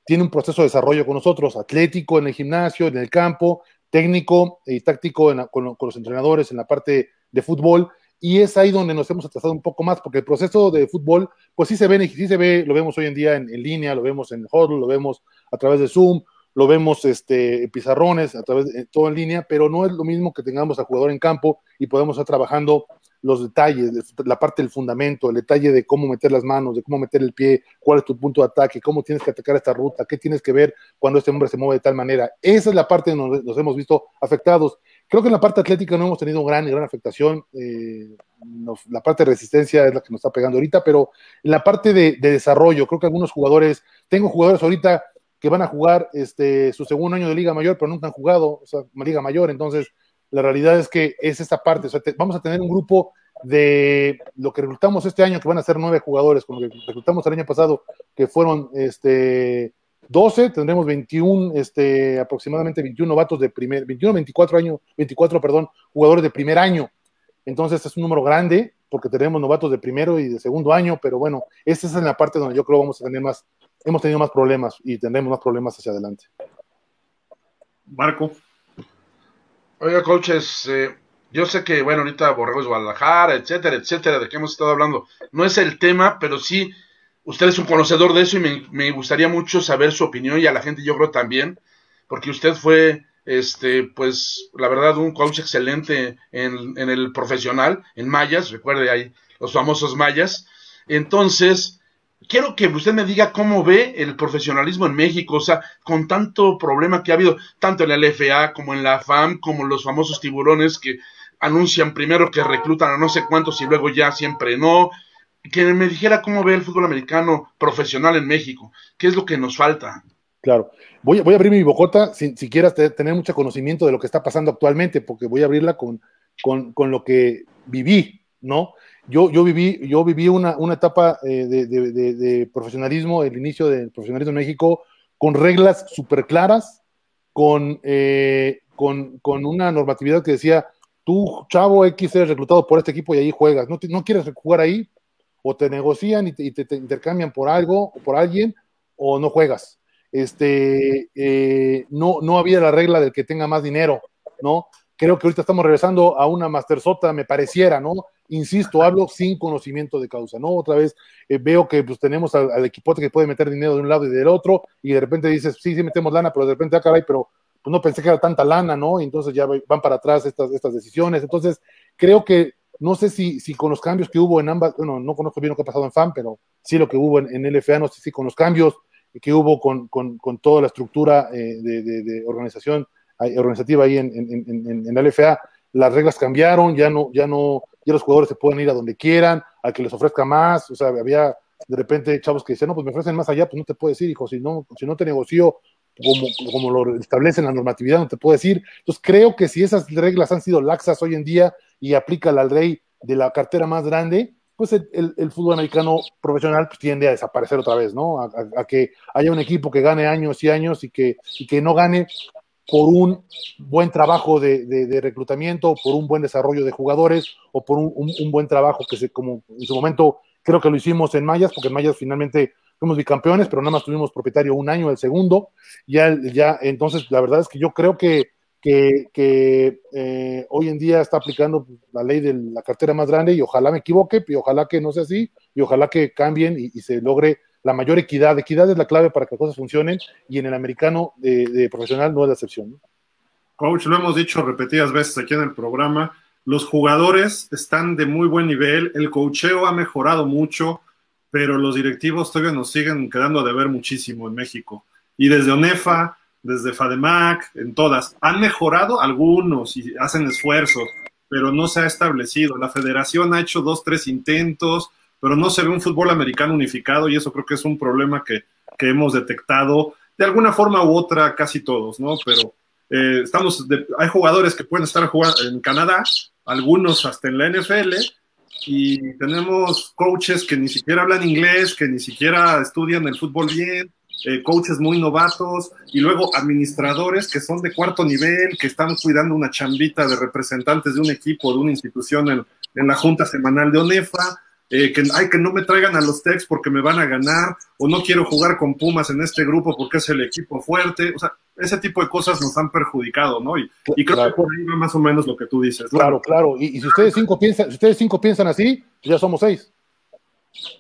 tiene un proceso de desarrollo con nosotros, atlético en el gimnasio, en el campo, técnico y táctico con, los entrenadores en la parte de fútbol. Y es ahí donde nos hemos atrasado un poco más, porque el proceso de fútbol, pues sí se ve, sí se ve, lo vemos hoy en día en, línea, lo vemos en Huddle, lo vemos a través de Zoom, lo vemos este, en pizarrones, a través de todo en línea, pero no es lo mismo que tengamos al jugador en campo y podemos estar trabajando los detalles, la parte del fundamento, el detalle de cómo meter las manos, de cómo meter el pie, cuál es tu punto de ataque, cómo tienes que atacar esta ruta, qué tienes que ver cuando este hombre se mueve de tal manera. Esa es la parte donde nos, hemos visto afectados. Creo que en la parte atlética no hemos tenido gran, gran afectación. Eh, la parte de resistencia es la que nos está pegando ahorita, pero en la parte de, desarrollo, creo que algunos jugadores, tengo jugadores ahorita que van a jugar este, su segundo año de Liga Mayor, pero nunca han jugado, o sea, Liga Mayor, entonces la realidad es que es esta parte. vamos a tener un grupo de lo que reclutamos este año, que van a ser nueve jugadores, con lo que reclutamos el año pasado, que fueron este, 12, tendremos 21, este, aproximadamente 21 novatos de primer, 21, 24 años, 24, perdón, jugadores de primer año. Entonces es un número grande, porque tenemos novatos de primero y de segundo año, pero bueno, esta es la parte donde yo creo vamos a tener más, hemos tenido más problemas y tendremos más problemas hacia adelante. Marco. Oiga, coaches, eh, yo sé que, bueno, ahorita Borregos Guadalajara, etcétera, etcétera, de qué hemos estado hablando. No es el tema, pero sí, usted es un conocedor de eso y me, gustaría mucho saber su opinión y a la gente yo creo también, porque usted fue este, pues la verdad, un coach excelente en, en, el profesional, en mayas, recuerde ahí los famosos mayas. Entonces, quiero que usted me diga cómo ve el profesionalismo en México, o sea, con tanto problema que ha habido, tanto en la LFA como en la FAM, como los famosos tiburones que anuncian primero que reclutan a no sé cuántos y luego ya siempre no. Que me dijera cómo ve el fútbol americano profesional en México, qué es lo que nos falta. Claro. Voy, voy a abrir mi bocota sin si quieras tener mucho conocimiento de lo que está pasando actualmente, porque voy a abrirla con, con, con lo que viví, ¿no? Yo, yo viví, yo viví una, una etapa eh, de, de, profesionalismo, el inicio del profesionalismo en México, con reglas súper claras, con, eh, con, con, una normatividad que decía, tú, chavo X, eres reclutado por este equipo y ahí juegas. No, no quieres jugar ahí, o te negocian y te intercambian por algo o por alguien, o no juegas este, eh, no, no había la regla del que tenga más dinero, ¿no? Creo que ahorita estamos regresando a una Master Sota, me pareciera, ¿no? Insisto, hablo sin conocimiento de causa, ¿no? Otra vez eh, veo que pues, tenemos al, al, equipote que puede meter dinero de un lado y del otro, y de repente dices, sí, sí metemos lana, pero de repente, ah, caray, pero pues no pensé que era tanta lana, ¿no? Y entonces ya van para atrás estas, estas decisiones. Entonces, creo que no sé si, si con los cambios que hubo en ambas, bueno, no conozco bien lo que ha pasado en FAM, pero sí lo que hubo en, en LFA, no sé si con los cambios que hubo con, con, con toda la estructura eh, de, de, de, organización organizativa ahí en, en, en, la LFA, las reglas cambiaron, ya no, ya no, ya los jugadores se pueden ir a donde quieran, a que les ofrezca más, o sea, había de repente chavos que decían, no, pues me ofrecen más allá, pues no te puedes ir, hijo, si no, si no te negocio como, como lo establece la normatividad, no te puedes ir. Entonces creo que si esas reglas han sido laxas hoy en día y aplica la ley de la cartera más grande, pues el, el, fútbol americano profesional pues, tiende a desaparecer otra vez, ¿no? A, a, a, que haya un equipo que gane años y años y que, y que no gane por un buen trabajo de, reclutamiento, por un buen desarrollo de jugadores o por un, buen trabajo que se, como en su momento creo que lo hicimos en Mayas, porque en Mayas finalmente fuimos bicampeones, pero nada más tuvimos propietario un año, el segundo, ya, ya entonces la verdad es que yo creo que que, eh, hoy en día está aplicando la ley de la cartera más grande y ojalá me equivoque y ojalá que no sea así y ojalá que cambien y se logre la mayor equidad. Equidad es la clave para que las cosas funcionen y en el americano de, de profesional no es la excepción. ¿no? Coach, lo hemos dicho repetidas veces aquí en el programa, los jugadores están de muy buen nivel, el coacheo ha mejorado mucho, pero los directivos todavía nos siguen quedando a deber muchísimo en México. Y desde ONEFA, desde FADEMAC, en todas. Han mejorado algunos y hacen esfuerzos, pero no se ha establecido. La federación ha hecho dos, tres intentos, pero no se ve un fútbol americano unificado y eso creo que es un problema que, que hemos detectado de alguna forma u otra casi todos, ¿no? Pero eh, estamos, hay jugadores que pueden estar jugando en Canadá, algunos hasta en la NFL, y tenemos coaches que ni siquiera hablan inglés, que ni siquiera estudian el fútbol bien, eh, coaches muy novatos y luego administradores que son de cuarto nivel, que están cuidando una chambita de representantes de un equipo, de una institución en, en la junta semanal de ONEFA. Eh, que, ay, que no me traigan a los Tex porque me van a ganar, o no quiero jugar con Pumas en este grupo porque es el equipo fuerte, o sea, ese tipo de cosas nos han perjudicado, ¿no? Y, y creo claro. que por ahí va más o menos lo que tú dices. Claro, ¿no? claro, y, y, si ustedes cinco piensan, si ustedes cinco piensan así, ya somos seis.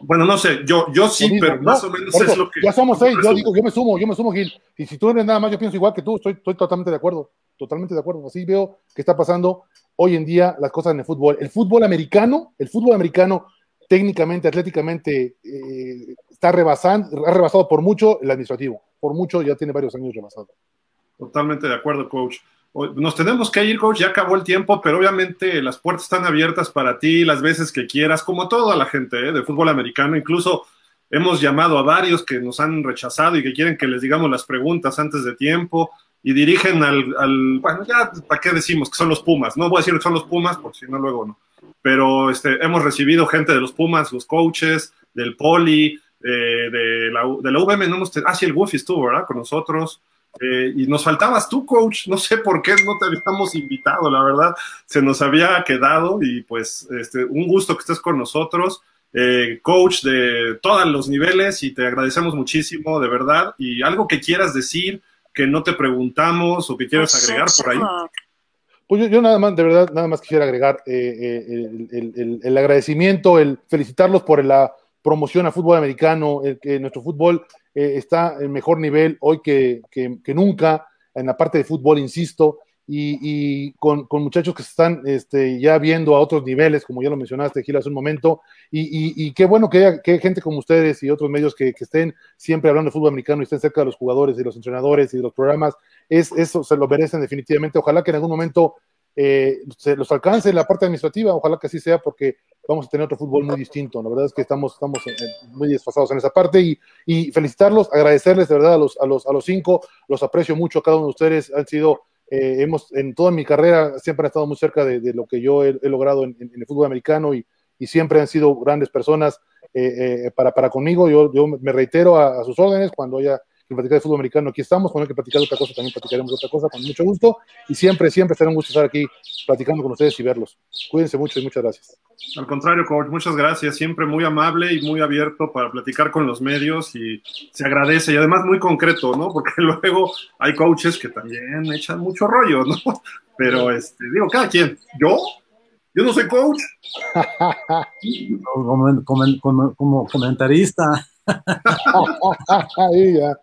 Bueno, no sé, yo, yo sí, mismo, pero no, más o menos eso, es lo que. Ya somos seis, yo digo, yo me sumo, yo me sumo, Gil. Y si tú eres nada más, yo pienso igual que tú, estoy, estoy totalmente de acuerdo, totalmente de acuerdo. Así veo que está pasando hoy en día las cosas en el fútbol. El fútbol americano, el fútbol americano, técnicamente, atléticamente, eh, está rebasando, ha rebasado por mucho el administrativo, por mucho ya tiene varios años rebasado. Totalmente de acuerdo, coach. Nos tenemos que ir, coach, ya acabó el tiempo, pero obviamente las puertas están abiertas para ti las veces que quieras, como toda la gente ¿eh? de fútbol americano. Incluso hemos llamado a varios que nos han rechazado y que quieren que les digamos las preguntas antes de tiempo y dirigen al, al bueno, ya, ¿para qué decimos que son los Pumas? No voy a decir que son los Pumas, porque si no, luego no. Pero este, hemos recibido gente de los Pumas, los coaches, del Poli, eh, de, la, de UVM, no hemos ah, sí, el Goofy estuvo, ¿verdad? Con nosotros. Eh, y nos faltabas tú, coach. No sé por qué no te habíamos invitado, la verdad. Se nos había quedado y pues este, un gusto que estés con nosotros. eh, coach de todos los niveles y te agradecemos muchísimo, de verdad. Y algo que quieras decir, que no te preguntamos o que quieras agregar por ahí. Pues yo, nada más, de verdad, nada más quisiera agregar eh, el, agradecimiento, el felicitarlos por la promoción a fútbol americano, el que nuestro fútbol está en mejor nivel hoy que, que nunca, en la parte de fútbol, insisto, y, con, muchachos que se están este, ya viendo a otros niveles, como ya lo mencionaste, Gil, hace un momento, y, qué bueno que haya gente como ustedes y otros medios que, estén siempre hablando de fútbol americano y estén cerca de los jugadores y los entrenadores y de los programas, es, eso se lo merecen definitivamente. Ojalá que en algún momento eh, se los alcance la parte administrativa, ojalá que así sea, porque vamos a tener otro fútbol muy distinto. La verdad es que estamos, estamos muy desfasados en esa parte y, y felicitarlos, agradecerles de verdad a los, a, los, a los cinco, los aprecio mucho, cada uno de ustedes han sido eh, hemos, en toda mi carrera siempre han estado muy cerca de, lo que yo he, logrado en, el fútbol americano y, siempre han sido grandes personas eh, eh, para, para conmigo. Yo, yo me reitero a, sus órdenes cuando haya que platicar de fútbol americano. Aquí estamos, cuando hay que platicar otra cosa, también platicaremos otra cosa con mucho gusto. Y siempre, siempre será un gusto estar aquí platicando con ustedes y verlos. Cuídense mucho y muchas gracias. Al contrario, coach, muchas gracias. Siempre muy amable y muy abierto para platicar con los medios y se agradece. Y además muy concreto, ¿no? Porque luego hay coaches que también echan mucho rollo, ¿no? Pero, este, digo, cada quien. ¿Yo? Yo no soy coach. como comentarista.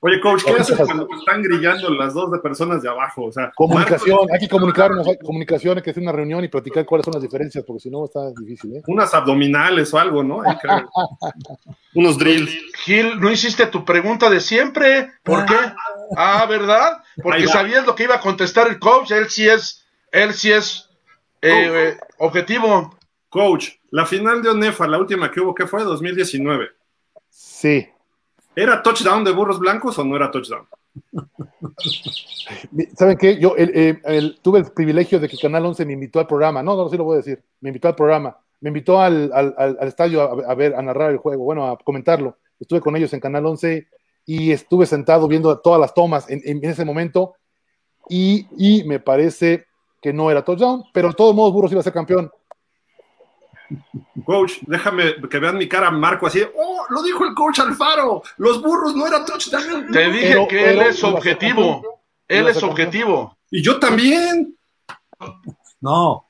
Oye, coach, ¿qué haces cuando están grillando las dos de personas de abajo? O sea, comunicación, hay que comunicarnos, hay comunicación, hay que hacer una reunión y platicar cuáles son las diferencias, porque si no está difícil. ¿eh? Unas abdominales o algo, ¿no? Unos drills. Gil, no hiciste tu pregunta de siempre. ¿Por qué? Ah, ¿verdad? Porque sabías lo que iba a contestar el coach. Él sí es, él sí es eh, objetivo. Coach, la final de ONEFA, la última que hubo, ¿qué fue? 2019. Sí. ¿Era touchdown de burros blancos o no era touchdown? ¿Saben qué? Yo eh, tuve el privilegio de que Canal 11 me invitó al programa. No, no, sí lo voy a decir. Me invitó al programa. Me invitó al, estadio a, ver, a narrar el juego, bueno, a comentarlo. Estuve con ellos en Canal 11 y estuve sentado viendo todas las tomas en, ese momento y, y, me parece que no era touchdown, pero de todos modos Burros iba a ser campeón. Coach, déjame que vean mi cara, Marco, así, oh, lo dijo el coach Alfaro, los burros no eran touchdown. Te dije que él es objetivo, él es objetivo. Y yo también. No.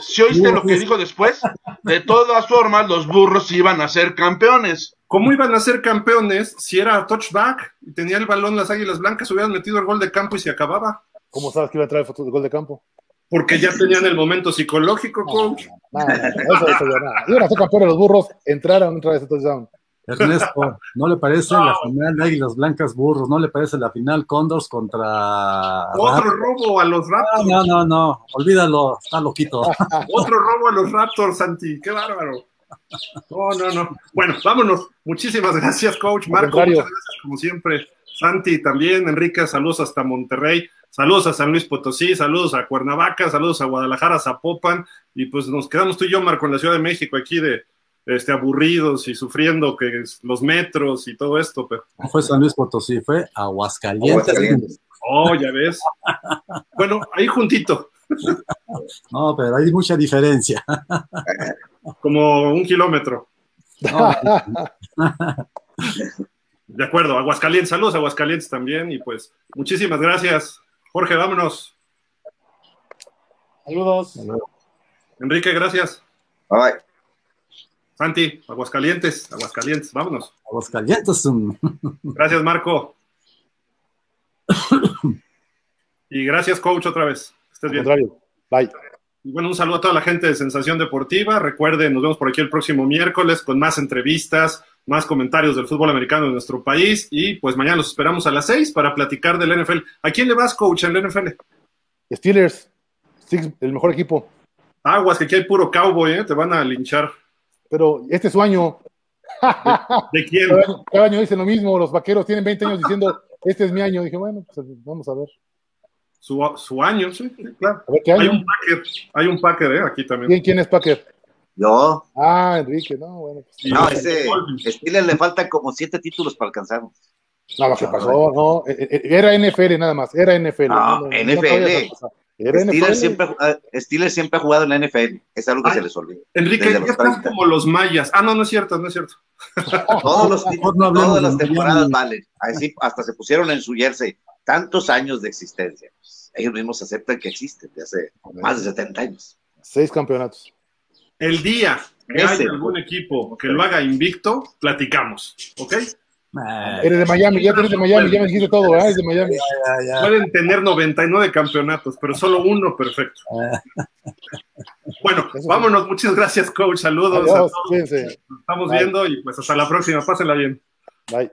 Si oíste lo que dijo después, de todas formas, los burros iban a ser campeones. ¿Cómo iban a ser campeones si era touchback y tenía el balón las águilas blancas, hubieran metido el gol de campo y se acababa? ¿Cómo sabes que iba a traer el gol de campo? Porque ya tenían el momento psicológico, coach. No, no, eso, eso ya nada. Iban a ser campeones los burros, entraron otra vez a touchdown. Ernesto, ¿no le parece la final de Águilas Blancas Burros? ¿No le parece la final Condors contra. Otro robo a los Raptors. No, no, no, olvídalo, está loquito. Otro robo a los Raptors, Santi, qué bárbaro. No, no, no. Bueno, vámonos. Muchísimas gracias, coach. Marco, muchas gracias, como siempre. Santi también, Enrique, saludos hasta Monterrey. Saludos a San Luis Potosí, saludos a Cuernavaca, saludos a Guadalajara, Zapopan, y pues nos quedamos tú y yo, Marco, en la Ciudad de México, aquí de este, aburridos y sufriendo que los metros y todo esto. Pero... No fue San Luis Potosí, fue Aguascalientes. Oh, ya ves. bueno, ahí juntito. no, pero hay mucha diferencia. Como un kilómetro. De acuerdo, Aguascalientes, saludos a Aguascalientes también, y pues muchísimas gracias. Jorge, vámonos. Saludos. Enrique, gracias. Bye. Santi, Aguascalientes, Aguascalientes, vámonos. Aguascalientes. Gracias, Marco. y gracias, coach, otra vez. Estés bien. Bye. Y bueno, un saludo a toda la gente de Sensación Deportiva. Recuerden, nos vemos por aquí el próximo miércoles con más entrevistas, más comentarios del fútbol americano de nuestro país y pues mañana los esperamos a las seis para platicar del NFL. ¿A quién le vas, coach, en el NFL? Steelers, el mejor equipo. Aguas, que aquí hay puro cowboy, ¿eh? te van a linchar. Pero este es su año. ¿De, quién? Cada, año dicen lo mismo, los vaqueros tienen 20 años diciendo, este es mi año. Dije, bueno, pues vamos a ver. Su, su año, sí, claro. Hay un Packer, hay un Packer, ¿eh? Aquí también. ¿Quién, quién es Packer? Yo. Ah, Enrique, no, bueno. Pues, no, ese Steelers le faltan como siete títulos para alcanzarnos. No, lo que pasó, no, e, e, era NFL nada más, era NFL. No, NFL. Steelers siempre, ah, Steelers siempre ha jugado en la NFL, es algo que se les olvida. Enrique, ya estás como los mayas. Ah, no, no es cierto, no es cierto. Todos los, todas las temporadas valen. Así, hasta se pusieron en su jersey tantos años de existencia. ellos mismos aceptan que existen de hace más de 70 años. Seis campeonatos. El día que haya algún equipo que lo haga invicto, platicamos, ¿ok? Eres de Miami, ya eres de Miami, ya me dijiste todo, ¿eh? Eres de Miami. Pueden tener 99 campeonatos, pero solo uno perfecto. bueno, vámonos, muchas gracias, coach. Saludos. a todos. Estamos viendo y pues hasta la próxima. Pásenla bien. Bye.